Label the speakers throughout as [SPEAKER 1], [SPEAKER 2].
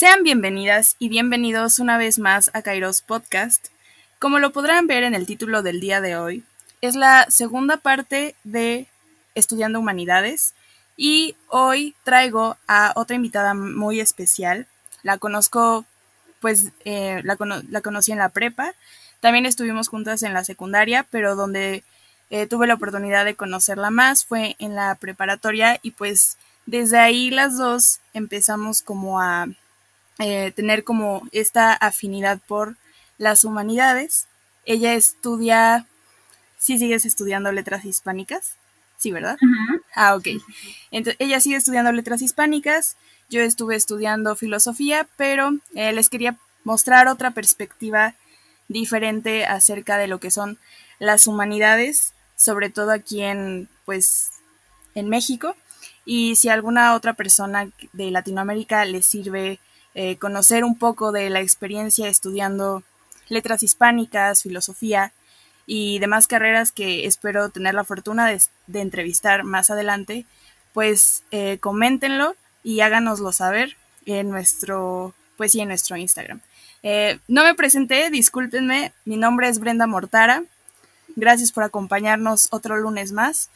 [SPEAKER 1] Sean bienvenidas y bienvenidos una vez más a Kairos Podcast. Como lo podrán ver en el título del día de hoy, es la segunda parte de Estudiando Humanidades y hoy traigo a otra invitada muy especial. La conozco, pues eh, la, conocí en la prepa, también estuvimos juntas en la secundaria, pero donde eh, tuve la oportunidad de conocerla más fue en la preparatoria y pues desde ahí las dos empezamos como a eh, tener como esta afinidad por las humanidades. Ella estudia, sí sigues estudiando letras hispánicas, sí, ¿verdad? Ah, ok. Entonces, ella sigue estudiando letras hispánicas, yo estuve estudiando filosofía, pero eh, les quería mostrar otra perspectiva diferente acerca de lo que son las humanidades, sobre todo aquí en, pues, en México. Y si a alguna otra persona de Latinoamérica le sirve eh, conocer un poco de la experiencia estudiando letras hispánicas, filosofía y demás carreras que espero tener la fortuna de, entrevistar más adelante, pues eh, coméntenlo y háganoslo saber en nuestro, pues sí, en nuestro Instagram. Eh, no me presenté, discúlpenme, mi nombre es Brenda Mortara. Gracias por acompañarnos otro lunes más.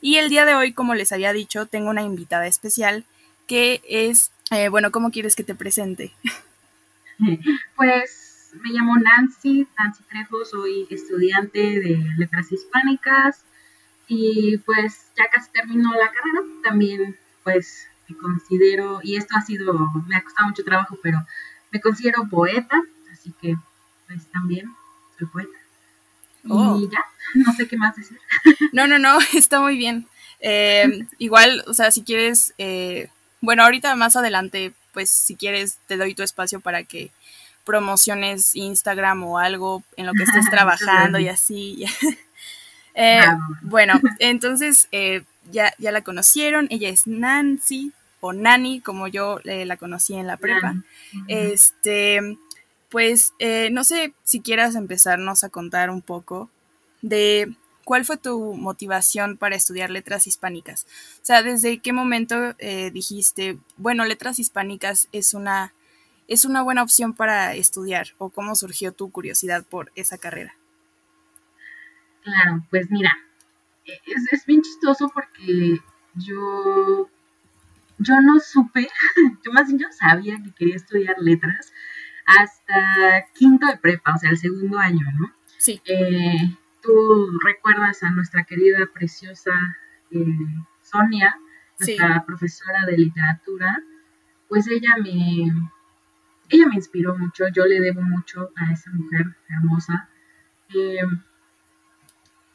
[SPEAKER 1] Y el día de hoy, como les había dicho, tengo una invitada especial que es eh, bueno, ¿cómo quieres que te presente?
[SPEAKER 2] Pues me llamo Nancy, Nancy Trejo, soy estudiante de letras hispánicas y pues ya casi termino la carrera, también pues me considero, y esto ha sido, me ha costado mucho trabajo, pero me considero poeta, así que pues también soy poeta. Y oh. ya, no sé qué más decir.
[SPEAKER 1] No, no, no, está muy bien. Eh, igual, o sea, si quieres eh, bueno, ahorita más adelante, pues si quieres, te doy tu espacio para que promociones Instagram o algo en lo que estés trabajando y así. Eh, bueno, entonces eh, ya, ya la conocieron, ella es Nancy o Nani, como yo eh, la conocí en la prepa. Este, pues no sé si quieras empezarnos a contar un poco de ¿cuál fue tu motivación para estudiar letras hispánicas? O sea, ¿desde qué momento eh, dijiste, bueno, letras hispánicas es una, es una buena opción para estudiar? ¿O cómo surgió tu curiosidad por esa carrera?
[SPEAKER 2] Claro, pues mira, es, es bien chistoso porque yo, yo no supe, yo más bien yo sabía que quería estudiar letras hasta quinto de prepa, o sea, el segundo año, ¿no?
[SPEAKER 1] Sí.
[SPEAKER 2] Eh, tú recuerdas a nuestra querida, preciosa eh, Sonia, nuestra profesora de literatura, pues ella me, ella me inspiró mucho, yo le debo mucho a esa mujer hermosa. Eh,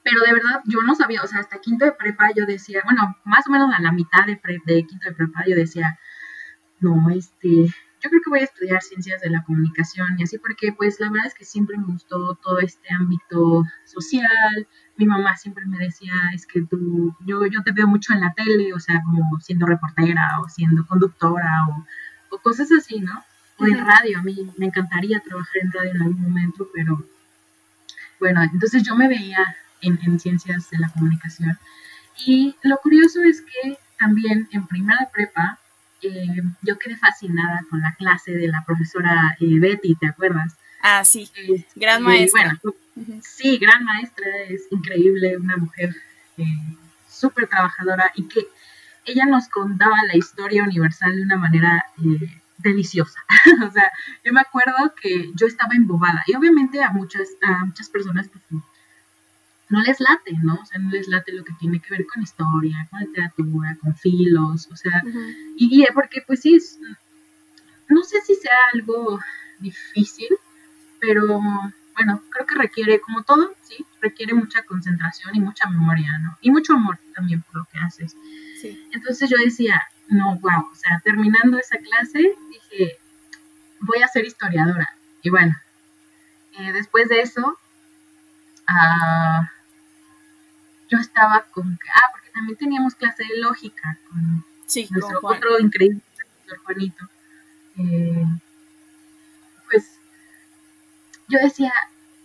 [SPEAKER 2] pero de verdad yo no sabía, o sea, hasta quinto de prepa yo decía, bueno, más o menos a la mitad de, de quinto de prepa yo decía, no, este, yo creo que voy a estudiar ciencias de la comunicación y así porque pues la verdad es que siempre me gustó todo este ámbito social. Mi mamá siempre me decía, es que tú, yo, yo te veo mucho en la tele, o sea, como siendo reportera o siendo conductora o, cosas así, ¿no? O en radio, a mí me encantaría trabajar en radio en algún momento, pero bueno, entonces yo me veía en, en ciencias de la comunicación. Y lo curioso es que también en primera prepa eh, yo quedé fascinada con la clase de la profesora eh, Betty, ¿te acuerdas?
[SPEAKER 1] Ah, sí, este, gran maestra.
[SPEAKER 2] Bueno, sí, gran maestra, es increíble, una mujer eh, súper trabajadora y que ella nos contaba la historia universal de una manera deliciosa. o sea, yo me acuerdo que yo estaba embobada y obviamente a muchas, a muchas personas pues, no les late, ¿no? O sea, no les late lo que tiene que ver con historia, con literatura, con filos, o sea, y, porque pues sí, no sé si sea algo difícil, pero bueno, creo que requiere, como todo, sí, requiere mucha concentración y mucha memoria, ¿no? Y mucho amor también por lo que haces. Sí. Entonces yo decía, no, wow, o sea, terminando esa clase, dije, voy a ser historiadora. Y bueno, eh, después de eso, uh, yo estaba con, ah, porque también teníamos clase de lógica con nuestro otro increíble profesor Juanito. Eh, pues yo decía,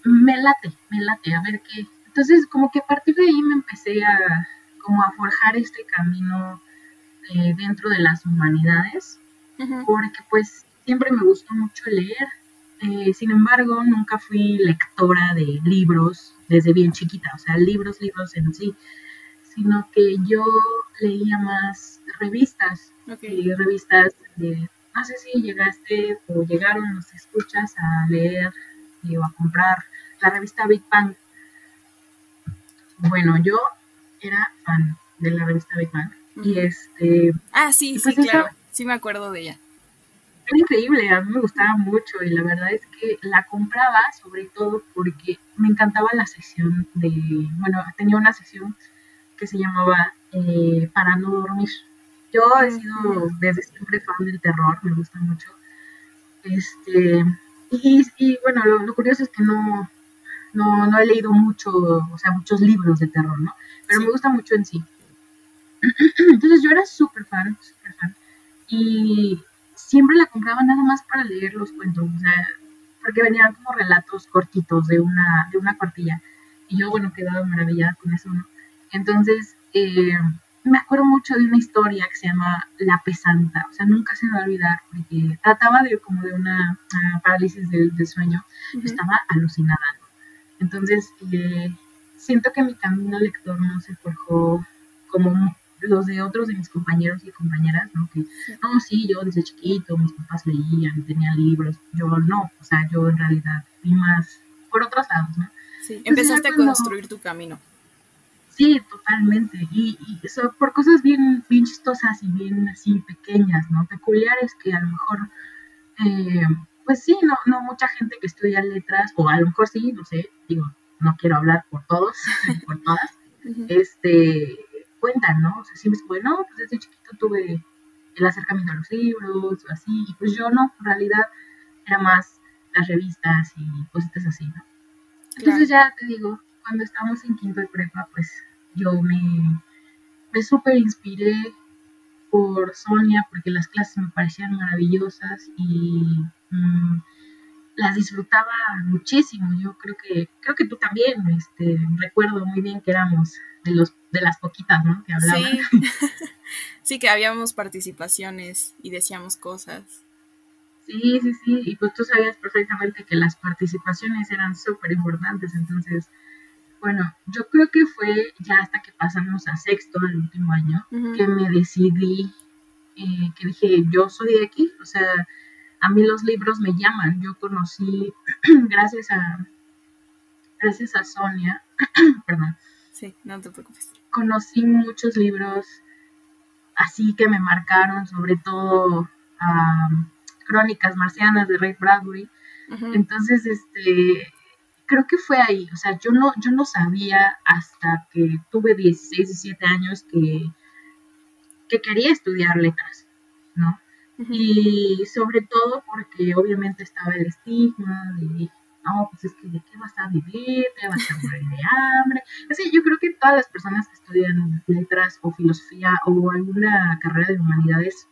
[SPEAKER 2] me late, me late, a ver qué. Entonces, como que a partir de ahí me empecé a, como a forjar este camino eh, dentro de las humanidades, porque pues siempre me gustó mucho leer. Eh, sin embargo, nunca fui lectora de libros desde bien chiquita, o sea, libros, libros en sí, sino que yo leía más revistas, okay. revistas de, no sé si llegaste o llegaron los escuchas a leer o a comprar la revista Big Bang. Bueno, yo era fan de la revista Big Bang. Y este.
[SPEAKER 1] Ah, sí, sí, pues claro. sí, me acuerdo de ella.
[SPEAKER 2] Era increíble, a mí me gustaba mucho y la verdad es que la compraba sobre todo porque me encantaba la sección de. Bueno, tenía una sección que se llamaba eh, Para no dormir. Yo he sido desde siempre fan del terror, me gusta mucho. Este. Y, y bueno, lo, curioso es que no, no, no he leído mucho, o sea, muchos libros de terror, ¿no? Pero me gusta mucho en sí. Entonces yo era súper fan, súper fan. Y siempre la compraba nada más para leer los cuentos, o sea, porque venían como relatos cortitos de una, de una cuartilla. Y yo, bueno, quedaba maravillada con eso, ¿no? Entonces, eh, me acuerdo mucho de una historia que se llama La Pesanta, o sea, nunca se me va a olvidar, porque trataba de como de una parálisis del, sueño, estaba alucinada, Entonces, eh, siento que mi camino lector no se forjó como los de otros de mis compañeros y compañeras, ¿no? Que, no, sí, yo desde chiquito, mis papás leían, tenían libros, yo no, o sea, yo en realidad vi más por otros lados, ¿no?
[SPEAKER 1] Sí, empezaste a construir tu camino.
[SPEAKER 2] Sí, totalmente, y, y eso por cosas bien, bien chistosas y bien así pequeñas, ¿no? Peculiares que a lo mejor, eh, pues sí, no, no mucha gente que estudia letras, o a lo mejor sí, no sé, digo, no quiero hablar por todos, por todas, este, cuentan, ¿no? O sea, siempre es bueno, pues desde chiquito tuve el acercamiento a los libros, o así, y pues yo no, en realidad era más las revistas y cositas así, ¿no? Entonces ya te digo, cuando estábamos en quinto de prepa, pues yo me, me súper inspiré por Sonia porque las clases me parecían maravillosas y mm, las disfrutaba muchísimo. Yo creo que, creo que tú también, este, recuerdo muy bien que éramos de los, de las poquitas, ¿no? Que hablaban.
[SPEAKER 1] Sí. sí, que habíamos participaciones y decíamos cosas.
[SPEAKER 2] Sí, sí, sí, y pues tú sabías perfectamente que las participaciones eran súper importantes, entonces, bueno, yo creo que fue ya hasta que pasamos a sexto, el último año, que me decidí, eh, que dije, yo soy de aquí, o sea, a mí los libros me llaman. Yo conocí, gracias a, gracias a Sonia, perdón.
[SPEAKER 1] Sí, no te preocupes.
[SPEAKER 2] Conocí muchos libros así que me marcaron, sobre todo Crónicas Marcianas de Ray Bradbury. Entonces, este, creo que fue ahí. O sea, yo no, yo no sabía hasta que tuve 16, 17 años que, que quería estudiar letras, ¿no? Y sobre todo porque obviamente estaba el estigma de, no, pues es que de qué vas a vivir, te vas a morir de hambre. Así, yo creo que todas las personas que estudian letras o filosofía o alguna carrera de humanidades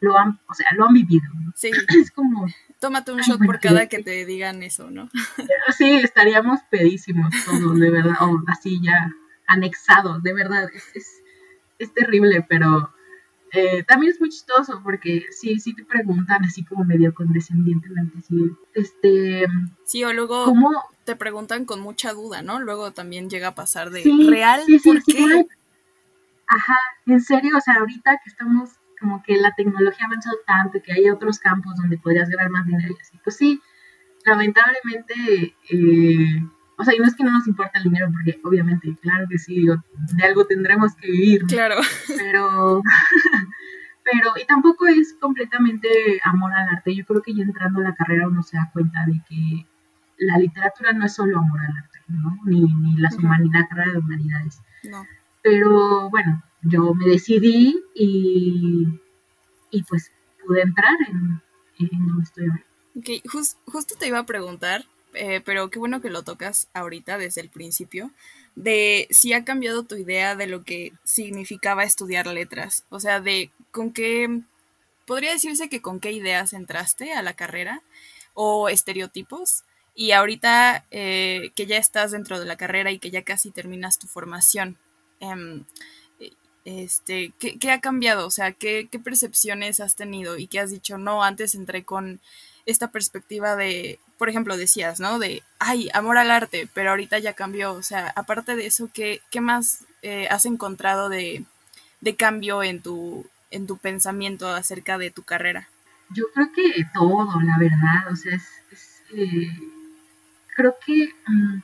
[SPEAKER 2] lo han, o sea, lo han vivido.
[SPEAKER 1] Sí.
[SPEAKER 2] Es como...
[SPEAKER 1] Tómate un shot por cada que te digan eso, ¿no?
[SPEAKER 2] Sí, estaríamos pedísimos todos, de verdad, o así ya anexados, de verdad, es, es, es terrible, pero eh, también es muy chistoso porque sí, sí te preguntan así como medio condescendientemente, sí, este...
[SPEAKER 1] Sí, o luego ¿cómo? te preguntan con mucha duda, ¿no? Luego también llega a pasar de, ¿real? ¿Por qué?
[SPEAKER 2] Ajá, en serio, o sea, ahorita que estamos como que la tecnología ha avanzado tanto, que hay otros campos donde podrías ganar más dinero y así, pues sí, lamentablemente... Eh, o sea, y no es que no nos importa el dinero, porque obviamente, claro que sí, de algo tendremos que vivir.
[SPEAKER 1] Claro.
[SPEAKER 2] Pero, pero, y tampoco es completamente amor al arte. Yo creo que ya entrando a la carrera uno se da cuenta de que la literatura no es solo amor al arte, ¿no? Ni, ni las humanidades, la carrera de humanidades.
[SPEAKER 1] No.
[SPEAKER 2] Pero bueno, yo me decidí y, y pues pude entrar en, en donde estoy ahora.
[SPEAKER 1] Ok, justo te iba a preguntar, eh, pero qué bueno que lo tocas ahorita desde el principio, de si ha cambiado tu idea de lo que significaba estudiar letras, o sea, de con qué, podría decirse que con qué ideas entraste a la carrera o estereotipos, y ahorita eh, que ya estás dentro de la carrera y que ya casi terminas tu formación, em, este, ¿qué, ha cambiado? O sea, ¿qué, ¿qué, percepciones has tenido y qué has dicho? No, antes entré con esta perspectiva de, por ejemplo, decías, ¿no? De, ay, amor al arte, pero ahorita ya cambió. O sea, aparte de eso, ¿qué, qué más eh, has encontrado de, de, cambio en tu, en tu pensamiento acerca de tu carrera?
[SPEAKER 2] Yo creo que todo, la verdad. O sea, es, eh, creo que mm,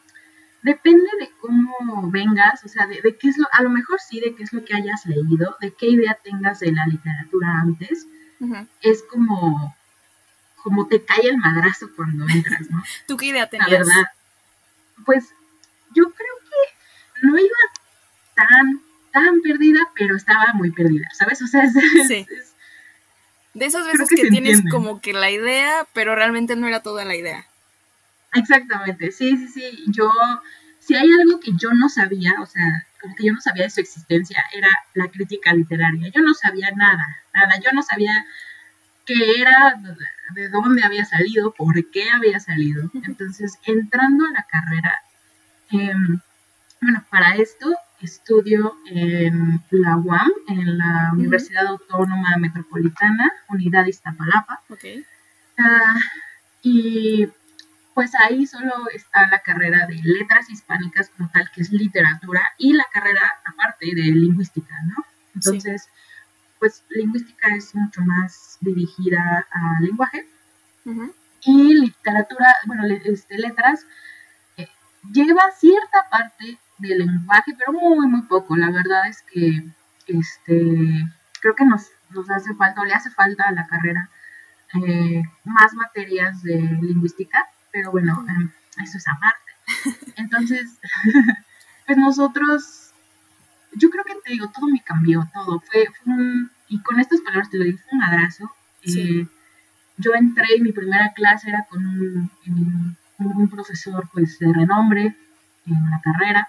[SPEAKER 2] depende de cómo vengas, o sea, de, qué es lo, a lo mejor sí, de qué es lo que hayas leído, de qué idea tengas de la literatura antes. Es como como te cae el madrazo cuando entras, ¿no?
[SPEAKER 1] ¿Tú qué idea tenías?
[SPEAKER 2] La verdad, pues yo creo que no iba tan, tan perdida, pero estaba muy perdida, ¿sabes? O sea, es, sí.
[SPEAKER 1] de esas veces que, tienes como que la idea, pero realmente no era toda la idea.
[SPEAKER 2] Exactamente, sí, sí, sí. Yo, si hay algo que yo no sabía, o sea, como que yo no sabía de su existencia, era la crítica literaria. Yo no sabía nada, nada. Yo no sabía qué era, de dónde había salido, por qué había salido. Entonces, entrando a la carrera, em, bueno, para esto estudio en la UAM, en la Universidad Autónoma Metropolitana, Unidad Iztapalapa.
[SPEAKER 1] Okay.
[SPEAKER 2] Ah, y pues ahí solo está la carrera de letras hispánicas como tal, que es literatura, y la carrera aparte de lingüística, ¿no? Entonces, pues lingüística es mucho más dirigida al lenguaje y literatura, bueno, este, letras eh, lleva cierta parte del lenguaje, pero muy, muy poco. La verdad es que este, creo que nos, nos hace falta, o le hace falta a la carrera eh, más materias de lingüística, pero bueno, em, eso es aparte. Entonces, pues nosotros yo creo que te digo, todo me cambió, todo. Fue, un, y con estas palabras te lo digo, fue un abrazo. Eh, yo entré, mi primera clase era con un, un, profesor pues de renombre en la carrera,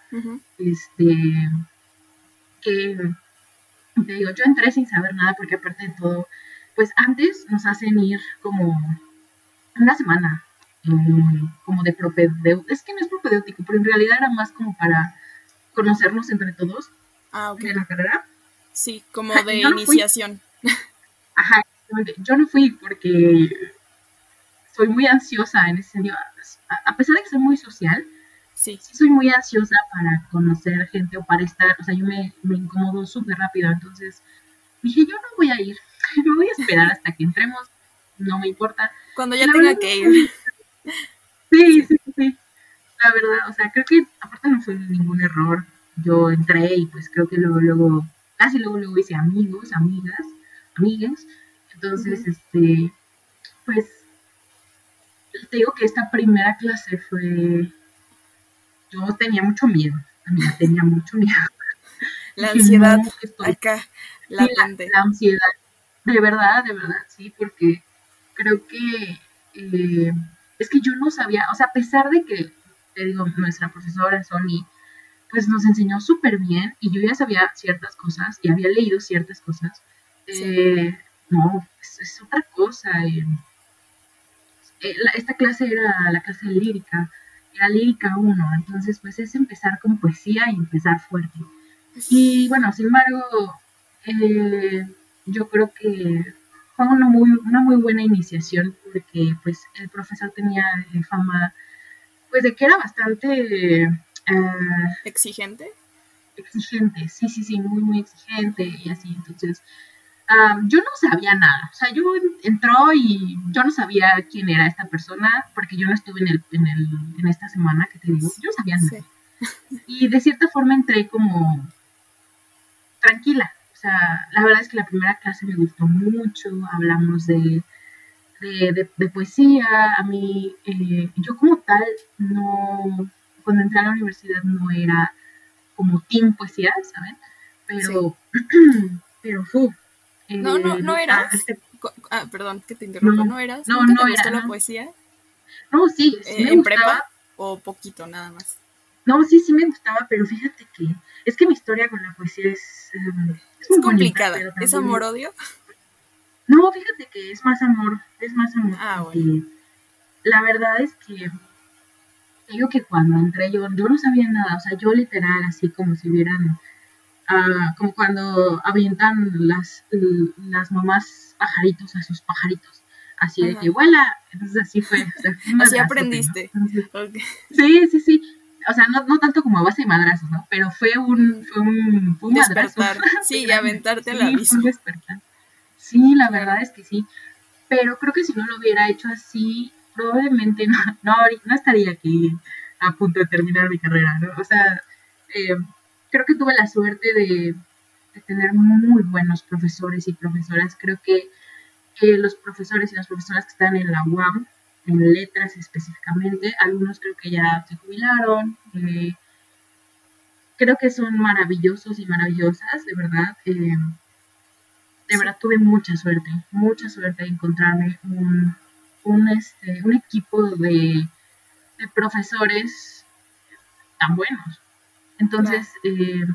[SPEAKER 2] este, que te digo, yo entré sin saber nada porque aparte de todo, pues antes nos hacen ir como una semana, eh, como de propedéutico, es que no es propedéutico, pero en realidad era más como para conocernos entre todos
[SPEAKER 1] ah,
[SPEAKER 2] de la carrera.
[SPEAKER 1] Sí, como de iniciación.
[SPEAKER 2] Ajá, yo no fui porque soy muy ansiosa en ese sentido. A pesar de que soy muy social,
[SPEAKER 1] sí.
[SPEAKER 2] soy muy ansiosa para conocer gente o para estar, o sea, yo me, me incomodo súper rápido, entonces dije, yo no voy a ir, me voy a esperar hasta que entremos, no me importa.
[SPEAKER 1] Cuando ya tenga que ir.
[SPEAKER 2] Sí, sí, sí, la verdad, o sea, creo que aparte no fue ningún error, yo entré y pues creo que luego, luego, casi luego, luego hice amigos, amigas, amigas. Entonces, este, pues, te digo que esta primera clase fue, yo tenía mucho miedo, tenía mucho miedo.
[SPEAKER 1] La ansiedad, acá, la,
[SPEAKER 2] la, ansiedad, de verdad, de verdad, sí, porque creo que eh, es que yo no sabía, o sea, a pesar de que, te digo, nuestra profesora Sony pues nos enseñó súper bien y yo ya sabía ciertas cosas y había leído ciertas cosas. Eh, no, es, otra cosa. Eh, eh, esta clase era la clase lírica, era lírica 1, entonces pues es empezar con poesía y empezar fuerte. Y bueno, sin embargo, yo creo que fue una muy, una muy buena iniciación porque pues el profesor tenía fama pues de que era bastante
[SPEAKER 1] Ah, ¿Exigente?
[SPEAKER 2] Exigente, sí, sí, sí, muy, muy exigente y así. Entonces, yo no sabía nada. O sea, yo entró y yo no sabía quién era esta persona porque yo no estuve en, el, en, el, en esta semana que te digo. Yo no sabía nada. Y de cierta forma entré como tranquila. O sea, la verdad es que la primera clase me gustó mucho. Hablamos de, de, poesía. A mí, eh, yo como tal, no cuando entré a la universidad no era como team poesía, ¿saben? Pero, pero fu.
[SPEAKER 1] no, no, no eras. Este ah, perdón, que te interrumpa, ¿no, eras? No, no te gustó la poesía?
[SPEAKER 2] No, sí, sí
[SPEAKER 1] eh, ¿En prepa o poquito nada más?
[SPEAKER 2] No, sí, sí me gustaba, pero fíjate que es que mi historia con la poesía es...
[SPEAKER 1] Em, es, complicada. ¿Es amor-odio?
[SPEAKER 2] No, fíjate que es más amor, es más amor.
[SPEAKER 1] Ah, bueno.
[SPEAKER 2] La verdad es que digo que cuando entré yo, yo no sabía nada, o sea, yo literal, así como si hubieran ah, como cuando avientan las, las mamás pajaritos a sus pajaritos. Así de que vuela. Entonces así fue.
[SPEAKER 1] así aprendiste.
[SPEAKER 2] Sí, sí, sí. O sea, no, no tanto como a base de madrazos, ¿no? Pero fue un, fue un, fue un
[SPEAKER 1] despertar. Sí, y aventarte la sí,
[SPEAKER 2] despertar. Sí, la verdad es que sí. Pero creo que si no lo hubiera hecho así, probablemente no, no, no estaría aquí a punto de terminar mi carrera, ¿no? O sea, eh, creo que tuve la suerte de, tener muy buenos profesores y profesoras. Creo que los profesores y las profesoras que están en la UAM, en letras específicamente, algunos creo que ya se jubilaron. Eh, creo que son maravillosos y maravillosas, de verdad. Eh, de verdad tuve mucha suerte, mucha suerte de encontrarme un, un, este, un equipo de, de profesores tan buenos. Entonces, eh,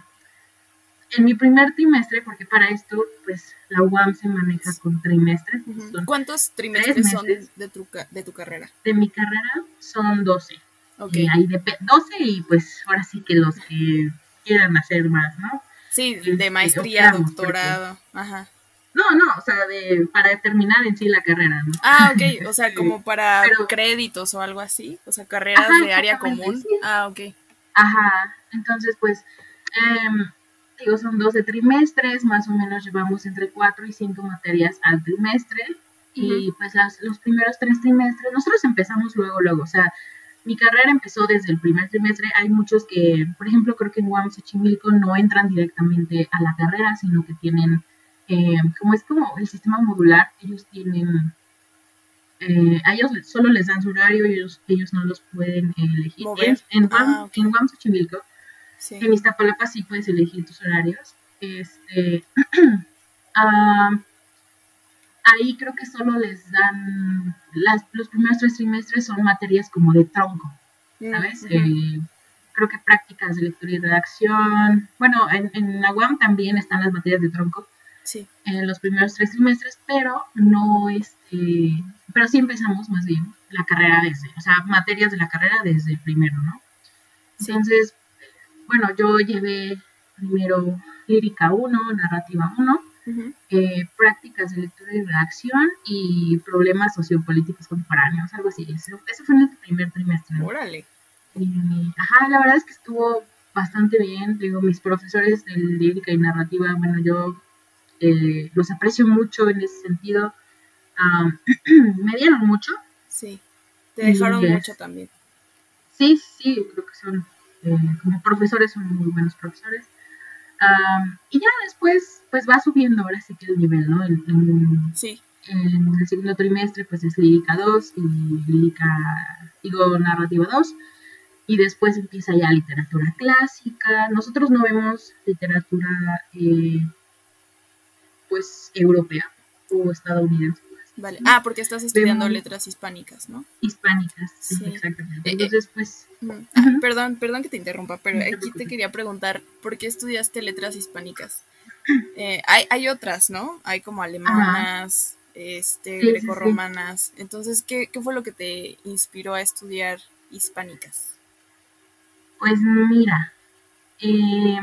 [SPEAKER 2] en mi primer trimestre, porque para esto, pues la UAM se maneja con trimestres.
[SPEAKER 1] ¿Cuántos trimestres son de tu, de tu carrera?
[SPEAKER 2] De mi carrera son 12. Okay. hay 12 y pues ahora sí que los que quieran hacer más, ¿no?
[SPEAKER 1] Sí, de este, maestría, doctorado. Ajá.
[SPEAKER 2] No, no, o sea, de, para terminar en sí la carrera, ¿no?
[SPEAKER 1] Ah, ok, o sea, como para créditos o algo así, o sea, carreras de área común. Ah, ok.
[SPEAKER 2] Ajá, entonces pues, eh, digo, son 12 trimestres, más o menos llevamos entre 4 y 5 materias al trimestre, y pues las, los primeros tres trimestres, nosotros empezamos luego, luego, o sea, mi carrera empezó desde el primer trimestre. Hay muchos que, por ejemplo, creo que en UAM Xochimilco no entran directamente a la carrera, sino que tienen eh, como es como el sistema modular, ellos tienen, eh, a ellos solo les dan su horario y ellos, ellos no los pueden elegir. En, en, ah, en en Iztapalapa sí puedes elegir tus horarios. Este, ah, ahí creo que solo les dan, las, los primeros tres trimestres son materias como de tronco, ¿sabes? Eh, creo que prácticas de lectura y redacción. Bueno, en, en la UAM también están las materias de tronco,
[SPEAKER 1] sí.
[SPEAKER 2] en los primeros tres trimestres, pero no este, pero sí empezamos más bien la carrera desde, o sea, materias de la carrera desde el primero, ¿no? Entonces, bueno, yo llevé primero lírica 1, narrativa 1, eh, prácticas de lectura y redacción y problemas sociopolíticos contemporáneos, algo así. Eso, fue en el primer trimestre.
[SPEAKER 1] Órale.
[SPEAKER 2] ajá, la verdad es que estuvo bastante bien. Digo, mis profesores de lírica y narrativa, bueno, yo eh, los aprecio mucho en ese sentido. me dieron mucho.
[SPEAKER 1] Sí, te dejaron mucho también.
[SPEAKER 2] Sí, sí, creo que son, eh, como profesores, son muy buenos profesores. y ya después, pues va subiendo ahora sí que el nivel, ¿no?
[SPEAKER 1] sí.
[SPEAKER 2] En el segundo trimestre, pues es lírica 2 y lírica, digo, narrativa 2 y después empieza ya literatura clásica. Nosotros no vemos literatura eh, pues europea o estadounidense.
[SPEAKER 1] Vale. Ah, porque estás estudiando letras hispánicas, ¿no?
[SPEAKER 2] Hispánicas, sí, exactamente. Eh, Entonces, pues...
[SPEAKER 1] Ah, perdón, perdón que te interrumpa, pero aquí te quería preguntar, ¿por qué estudiaste letras hispánicas? Eh, hay, hay otras, ¿no? Hay como alemanas, este, grecorromanas. Entonces, ¿qué, ¿qué fue lo que te inspiró a estudiar hispánicas?
[SPEAKER 2] Pues mira, eh,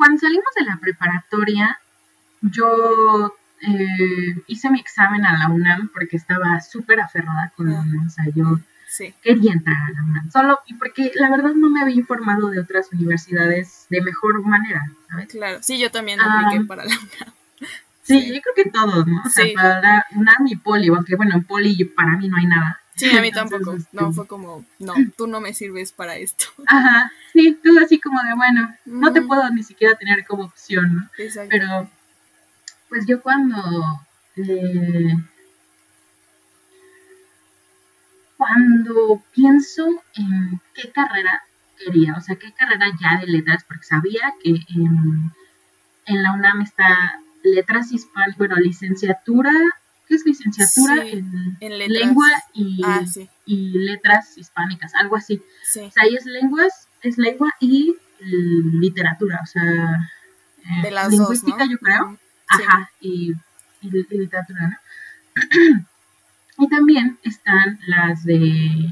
[SPEAKER 2] cuando salimos de la preparatoria, yo eh, hice mi examen a la UNAM porque estaba súper aferrada con la UNAM. O sea, yo quería entrar a la UNAM. Solo y porque la verdad no me había informado de otras universidades de mejor manera, ¿sabes?
[SPEAKER 1] Claro, sí, yo también apliqué para la UNAM.
[SPEAKER 2] Sí, yo creo que todos, ¿no? O sea, para la UNAM y Poli, aunque bueno, en Poli para mí no hay nada.
[SPEAKER 1] Sí, a mí tampoco. no, este, fue como, no, tú no me sirves para esto.
[SPEAKER 2] Ajá, sí, tú así como de, bueno, no te puedo ni siquiera tener como opción, ¿no? Exacto. Pero, pues yo cuando... Eh, cuando pienso en qué carrera quería, o sea, qué carrera ya de letras, porque sabía que en, en la UNAM está letras hispanas, bueno, licenciatura es licenciatura en, lengua
[SPEAKER 1] ah,
[SPEAKER 2] y, letras hispánicas, algo así. O sea, ahí es lenguas, es lengua y literatura, o sea,
[SPEAKER 1] eh, de
[SPEAKER 2] lingüística yo creo, ajá, y, literatura, ¿no? y también están las de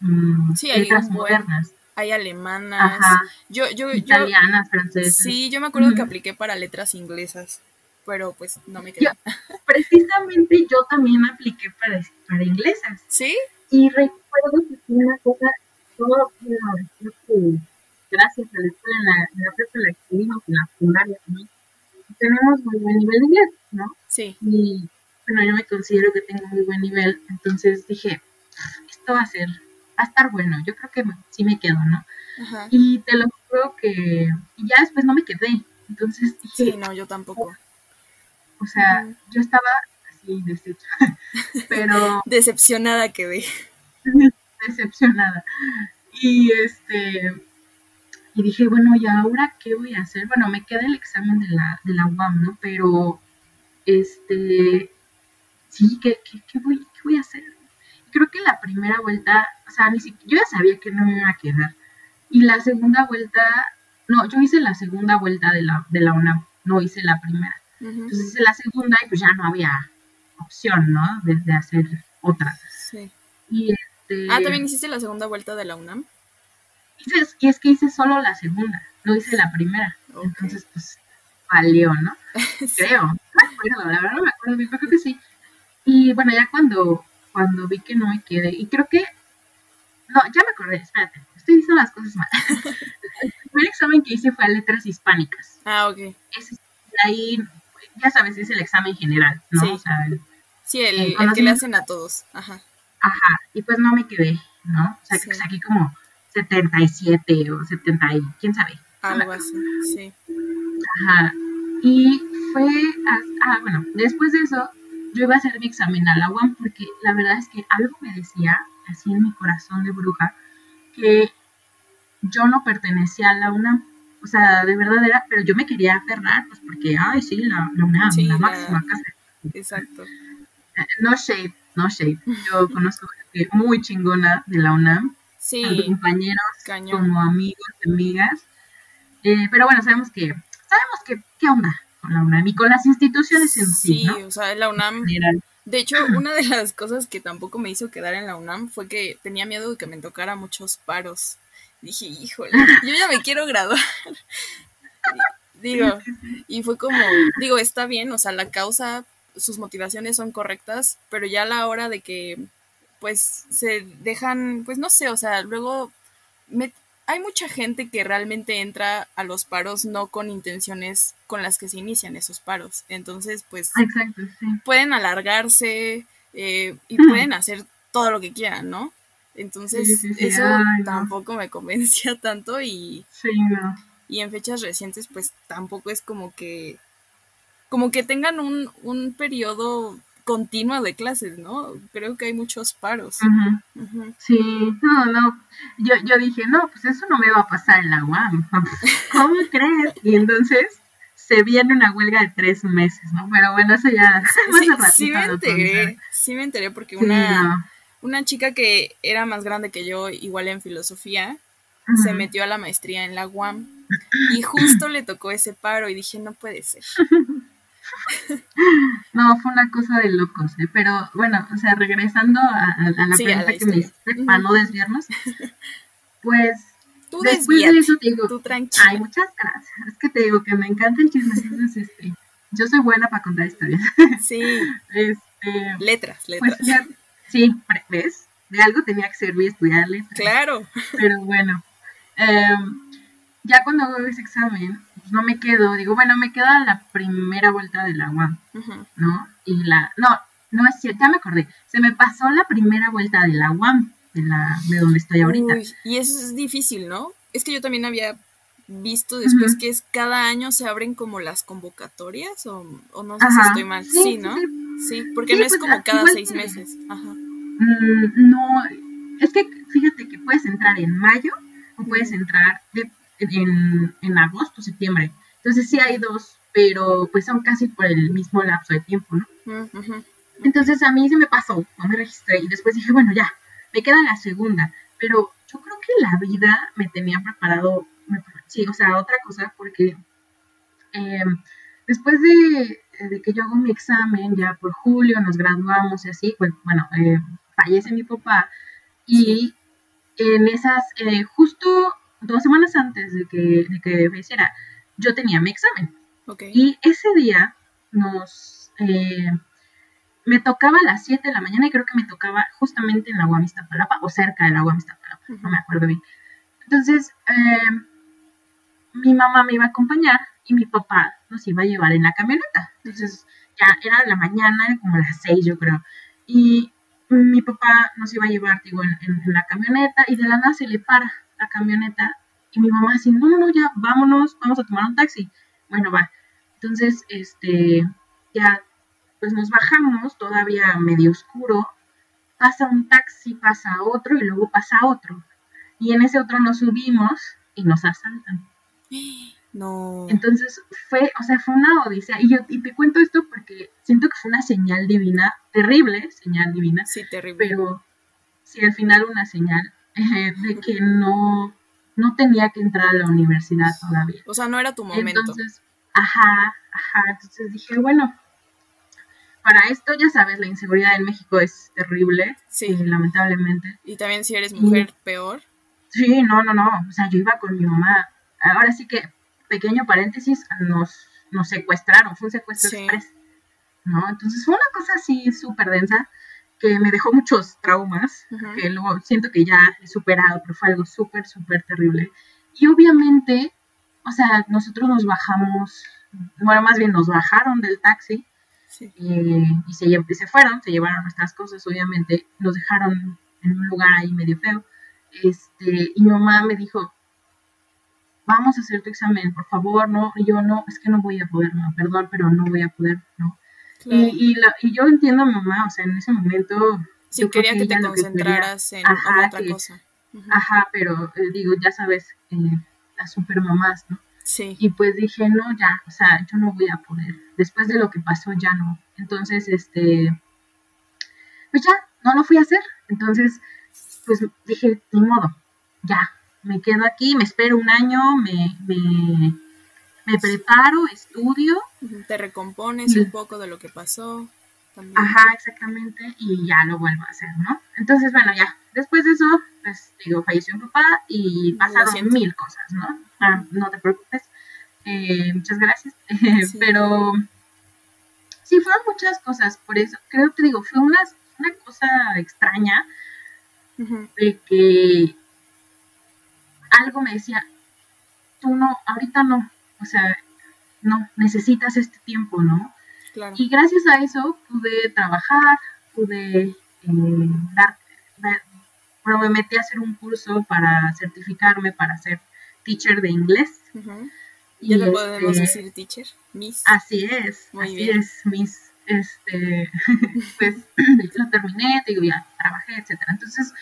[SPEAKER 2] mm, letras modernas.
[SPEAKER 1] hay alemanas. Yo, yo,
[SPEAKER 2] Italianas, francesas.
[SPEAKER 1] Sí, yo me acuerdo que apliqué para letras inglesas, pero pues no me quedé.
[SPEAKER 2] precisamente yo también apliqué para, para inglesas.
[SPEAKER 1] ¿Sí?
[SPEAKER 2] Y recuerdo que fue una cosa, todo, creo que gracias a la escuela, en la, en la en la que en la secundaria también, tenemos muy buen nivel de inglés, ¿no?
[SPEAKER 1] Sí.
[SPEAKER 2] Y bueno, yo me considero que tengo muy buen nivel, entonces dije, esto va a ser, va a estar bueno, yo creo que sí me quedo, ¿no? Ajá. Y te lo juro que y ya después no me quedé, entonces
[SPEAKER 1] dije, sí, no, yo tampoco.
[SPEAKER 2] O sea, yo estaba así deshecha, pero...
[SPEAKER 1] Decepcionada quedé.
[SPEAKER 2] Decepcionada. Y este, y dije, bueno, ¿y ahora qué voy a hacer? Bueno, me queda el examen de la, de la UAM, ¿no? Pero, este, sí, ¿qué, qué, voy, qué voy a hacer? Creo que la primera vuelta, o sea, ni siquiera, yo ya sabía que no me iba a quedar. Y la segunda vuelta, no, yo hice la segunda vuelta de la, de la UNAM, no hice la primera. Entonces hice la segunda y pues ya no había opción, ¿no? De, hacer otra.
[SPEAKER 1] Sí.
[SPEAKER 2] Y este...
[SPEAKER 1] Ah, ¿también hiciste la segunda vuelta de la UNAM?
[SPEAKER 2] y es que hice solo la segunda, no hice la primera. Entonces, pues, valió, ¿no? Creo. No me acuerdo, la verdad no me acuerdo bien, pero creo que sí. Y bueno, ya cuando, cuando vi que no me quedé, y creo que, no, ya me acordé, espérate, estoy diciendo las cosas mal. el primer examen que hice fue a letras hispánicas.
[SPEAKER 1] Ah, ok.
[SPEAKER 2] Ese, ahí, ya sabes, es el examen general, ¿no?
[SPEAKER 1] Sí, o sea, el, sí, el, que le hacen a todos, ajá.
[SPEAKER 2] Ajá, y pues no me quedé, ¿no? O sea, que saqué como 77 o 70 y quién sabe.
[SPEAKER 1] Algo así, sí.
[SPEAKER 2] Ajá. Y fue, ah, bueno, después de eso, yo iba a hacer mi examen a la UAM porque la verdad es que algo me decía, así en mi corazón de bruja, que yo no pertenecía a la UNAM. O sea, de verdad era, pero yo me quería aferrar, pues porque, ay, sí, la, la UNAM, la, máxima casa.
[SPEAKER 1] Exacto.
[SPEAKER 2] Eh, no shade, no shade. Yo conozco gente muy chingona de la UNAM
[SPEAKER 1] sí,
[SPEAKER 2] compañeros, como amigos, amigas. Eh, pero bueno, sabemos que, sabemos que, qué onda con la UNAM y con las instituciones en sí. Sí,
[SPEAKER 1] o sea, la UNAM. De hecho, una de las cosas que tampoco me hizo quedar en la UNAM fue que tenía miedo de que me tocara muchos paros. Dije, híjole, yo ya me quiero graduar. digo, y fue como, digo, está bien, o sea, la causa, sus motivaciones son correctas, pero ya a la hora de que pues se dejan, pues no sé, o sea, luego hay mucha gente que realmente entra a los paros no con intenciones con las que se inician esos paros. Entonces, pues pueden alargarse eh, y pueden hacer todo lo que quieran, ¿no? Entonces, eso tampoco me convencía tanto y, y en fechas recientes, pues tampoco es como que como que tengan un, un periodo continua de clases, ¿no? Creo que hay muchos paros.
[SPEAKER 2] Sí, no, no. Yo, yo dije, no, pues eso no me va a pasar en la UAM. ¿Cómo crees? Y entonces se viene una huelga de tres meses, ¿no? Pero bueno, eso ya...
[SPEAKER 1] Sí, sí me enteré, sí me enteré porque una, una chica que era más grande que yo, igual en filosofía, se metió a la maestría en la UAM y justo le tocó ese paro y dije, no puede ser.
[SPEAKER 2] No, fue una cosa de locos, ¿eh? pero bueno, o sea, regresando a, la pregunta que me hiciste, para no desviarnos, pues
[SPEAKER 1] tú después de eso te digo,
[SPEAKER 2] ay, muchas gracias, es que te digo que me encanta el chisme, entonces este, yo soy buena para contar historias.
[SPEAKER 1] Sí.
[SPEAKER 2] este,
[SPEAKER 1] letras,
[SPEAKER 2] pues,
[SPEAKER 1] letras.
[SPEAKER 2] Sí, ¿ves? De algo tenía que servir estudiar letras.
[SPEAKER 1] Claro.
[SPEAKER 2] Pero bueno, em, ya cuando hago ese examen, pues no me quedo, digo, bueno, me queda la primera vuelta de la UAM, ¿no? Y la, no, no es cierto, ya me acordé, se me pasó la primera vuelta de la UAM, de, la, de donde estoy ahorita.
[SPEAKER 1] y eso es difícil, ¿no? Es que yo también había visto después que es cada año se abren como las convocatorias o, no sé si estoy mal. Sí, ¿no? Sí, porque no es pues, como cada seis meses. Ajá.
[SPEAKER 2] Mm, no, es que fíjate que puedes entrar en mayo o puedes entrar de, en, en agosto, septiembre. Entonces sí hay dos, pero pues son casi por el mismo lapso de tiempo, ¿no? Entonces a mí se me pasó, no me registré y después dije, bueno, ya, me queda la segunda, pero yo creo que la vida me tenía preparado, sí, o sea, otra cosa, porque em, después de, que yo hago mi examen, ya por julio nos graduamos y así, pues bueno, eh, fallece mi papá y en esas, eh, justo dos semanas antes de que, de que me hiciera, yo tenía mi examen.
[SPEAKER 1] Ok.
[SPEAKER 2] Y ese día nos... eh, me tocaba a las 7 de la mañana y creo que me tocaba justamente en la UAM Iztapalapa o cerca de la UAM Iztapalapa,
[SPEAKER 1] Ujú.
[SPEAKER 2] no me acuerdo bien. Entonces, eh, mi mamá me iba a acompañar y mi papá nos iba a llevar en la camioneta. Entonces, ya era la mañana, como las 6 yo creo. Y mi papá nos iba a llevar, digo, en la camioneta y de la nada se le para la camioneta y mi mamá así, no, no, no, ya, vámonos, vamos a tomar un taxi. Bueno, va. Entonces, este, ya, pues nos bajamos, todavía medio oscuro, pasa un taxi, pasa otro y luego pasa otro. Y en ese otro nos subimos y nos asaltan.
[SPEAKER 1] No.
[SPEAKER 2] Entonces fue, o sea, fue una odisea. Y yo y te cuento esto porque siento que fue una señal divina, terrible señal divina,
[SPEAKER 1] Sí, terrible.
[SPEAKER 2] pero sí al final una señal eh, de que no, no tenía que entrar a la universidad todavía.
[SPEAKER 1] O sea, no era tu momento.
[SPEAKER 2] Entonces, ajá, ajá, entonces dije, bueno, para esto ya sabes, la inseguridad en México es terrible,
[SPEAKER 1] Sí.
[SPEAKER 2] eh, lamentablemente.
[SPEAKER 1] Y también si eres mujer, peor.
[SPEAKER 2] Sí, no, no, no, o sea, yo iba con mi mamá. Ahora sí que, pequeño paréntesis, nos, nos secuestraron, fue un secuestro
[SPEAKER 1] Sí.
[SPEAKER 2] express, ¿no? Entonces fue una cosa así súper densa que me dejó muchos traumas, que luego siento que ya he superado, pero fue algo súper, súper terrible. Y obviamente, o sea, nosotros nos bajamos, bueno, más bien nos bajaron del taxi
[SPEAKER 1] Sí.
[SPEAKER 2] eh, y se, se fueron, se llevaron nuestras cosas, obviamente, nos dejaron en un lugar ahí medio feo. Este, y mi mamá me dijo, vamos a hacer tu examen, por favor, no, y yo no, es que no voy a poder, no, perdón, pero no voy a poder, no.
[SPEAKER 1] Claro.
[SPEAKER 2] Y, y, la- y yo entiendo a mamá, o sea, en ese momento,
[SPEAKER 1] sí,
[SPEAKER 2] yo
[SPEAKER 1] quería que, te
[SPEAKER 2] que
[SPEAKER 1] concentraras en,
[SPEAKER 2] Ajá,
[SPEAKER 1] otra
[SPEAKER 2] que-
[SPEAKER 1] cosa.
[SPEAKER 2] Ajá, pero eh, digo, ya sabes, eh, las super mamás, ¿no?
[SPEAKER 1] Sí.
[SPEAKER 2] Y pues dije, no, ya, o sea, yo no voy a poder. Después de lo que pasó, ya no. Entonces, este, pues ya, no lo fui a hacer. Entonces, pues dije, ni modo, ya, me quedo aquí, me espero un año, me, me, me preparo, estudio.
[SPEAKER 1] Te recompones un poco de lo que pasó. También.
[SPEAKER 2] ajá, exactamente, y ya lo vuelvo a hacer, ¿no? Entonces, bueno, ya, después de eso, pues digo, falleció mi papá y pasaron mil cosas, ¿no? Ah, no te preocupes, eh, muchas gracias,
[SPEAKER 1] Sí.
[SPEAKER 2] pero sí, fueron muchas cosas, por eso creo que digo, fue una, una cosa extraña de que algo me decía, tú no, ahorita no, o sea, no, necesitas este tiempo, ¿no?
[SPEAKER 1] Claro.
[SPEAKER 2] Y gracias a eso pude trabajar, pude eh, dar, dar- bueno, me metí a hacer un curso para certificarme para ser teacher de inglés. Y
[SPEAKER 1] Ya te podemos
[SPEAKER 2] este,
[SPEAKER 1] decir teacher, miss.
[SPEAKER 2] Así es,
[SPEAKER 1] Muy
[SPEAKER 2] así
[SPEAKER 1] bien.
[SPEAKER 2] es, mis, este, pues lo terminé, te digo, ya trabajé, etcétera. Entonces,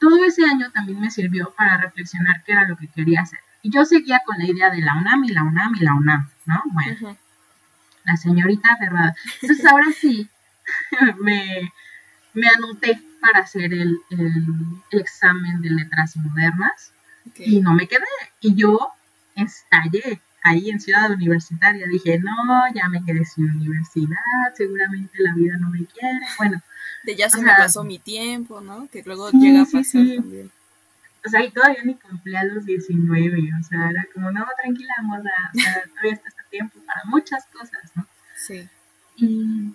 [SPEAKER 2] todo ese año también me sirvió para reflexionar qué era lo que quería hacer. Y yo seguía con la idea de la UNAM y la UNAM y la UNAM, ¿no? Bueno, la señorita aferrada. Entonces ahora sí me, me anoté para hacer el, el- examen de letras modernas y no me quedé. Y yo estallé ahí en Ciudad Universitaria. Dije, no, ya me quedé sin universidad, seguramente la vida no me quiere. Bueno,
[SPEAKER 1] De ya se me pasó mi tiempo, ¿no? Que luego
[SPEAKER 2] sí,
[SPEAKER 1] llega a
[SPEAKER 2] sí,
[SPEAKER 1] pasar
[SPEAKER 2] sí.
[SPEAKER 1] también.
[SPEAKER 2] o sea, y todavía ni cumplí a los 19, o sea, era como, no, tranquila, moda, o sea, todavía está este tiempo para muchas cosas, ¿no?
[SPEAKER 1] Sí.
[SPEAKER 2] y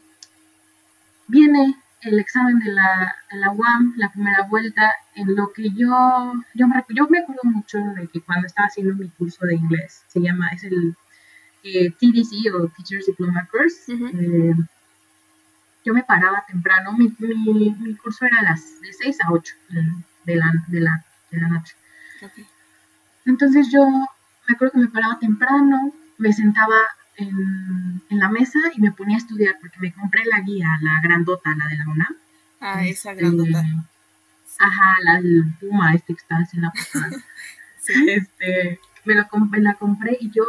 [SPEAKER 2] viene el examen de la, de la UAM, la primera vuelta, en lo que yo, yo me, yo me acuerdo mucho de que cuando estaba haciendo mi curso de inglés, se llama, es el eh, TDC o Teachers Diploma Course, eh, yo me paraba temprano, mi, mi, mi curso era las de 6 a 8 de la, de la, de la noche. Entonces yo me acuerdo que me paraba temprano, me sentaba en, en la mesa y me ponía a estudiar porque me compré la guía, la grandota, la de la UNAM.
[SPEAKER 1] Ah, esa
[SPEAKER 2] Este,
[SPEAKER 1] grandota.
[SPEAKER 2] Ajá, la del Puma, este que está en la portada.
[SPEAKER 1] Sí.
[SPEAKER 2] este, me, lo me la compré y yo,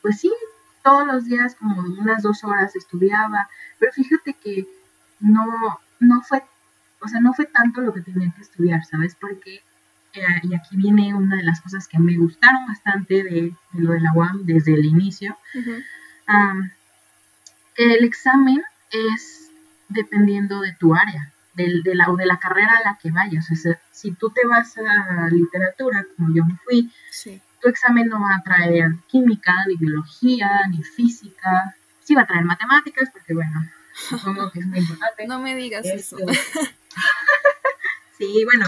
[SPEAKER 2] pues sí, todos los días como unas dos horas estudiaba, pero fíjate que no, no fue, o sea, no fue tanto lo que tenía que estudiar, ¿sabes? Porque, y aquí viene una de las cosas que me gustaron bastante de, de lo de la UAM desde el inicio, el examen es dependiendo de tu área. de, de, la, o de la carrera a la que vayas. O sea, si tú te vas a literatura, como yo me fui, tu examen no va a traer química, ni biología, ni física. Sí va a traer matemáticas, porque bueno, supongo que es muy importante.
[SPEAKER 1] No me digas eso.
[SPEAKER 2] sí, bueno,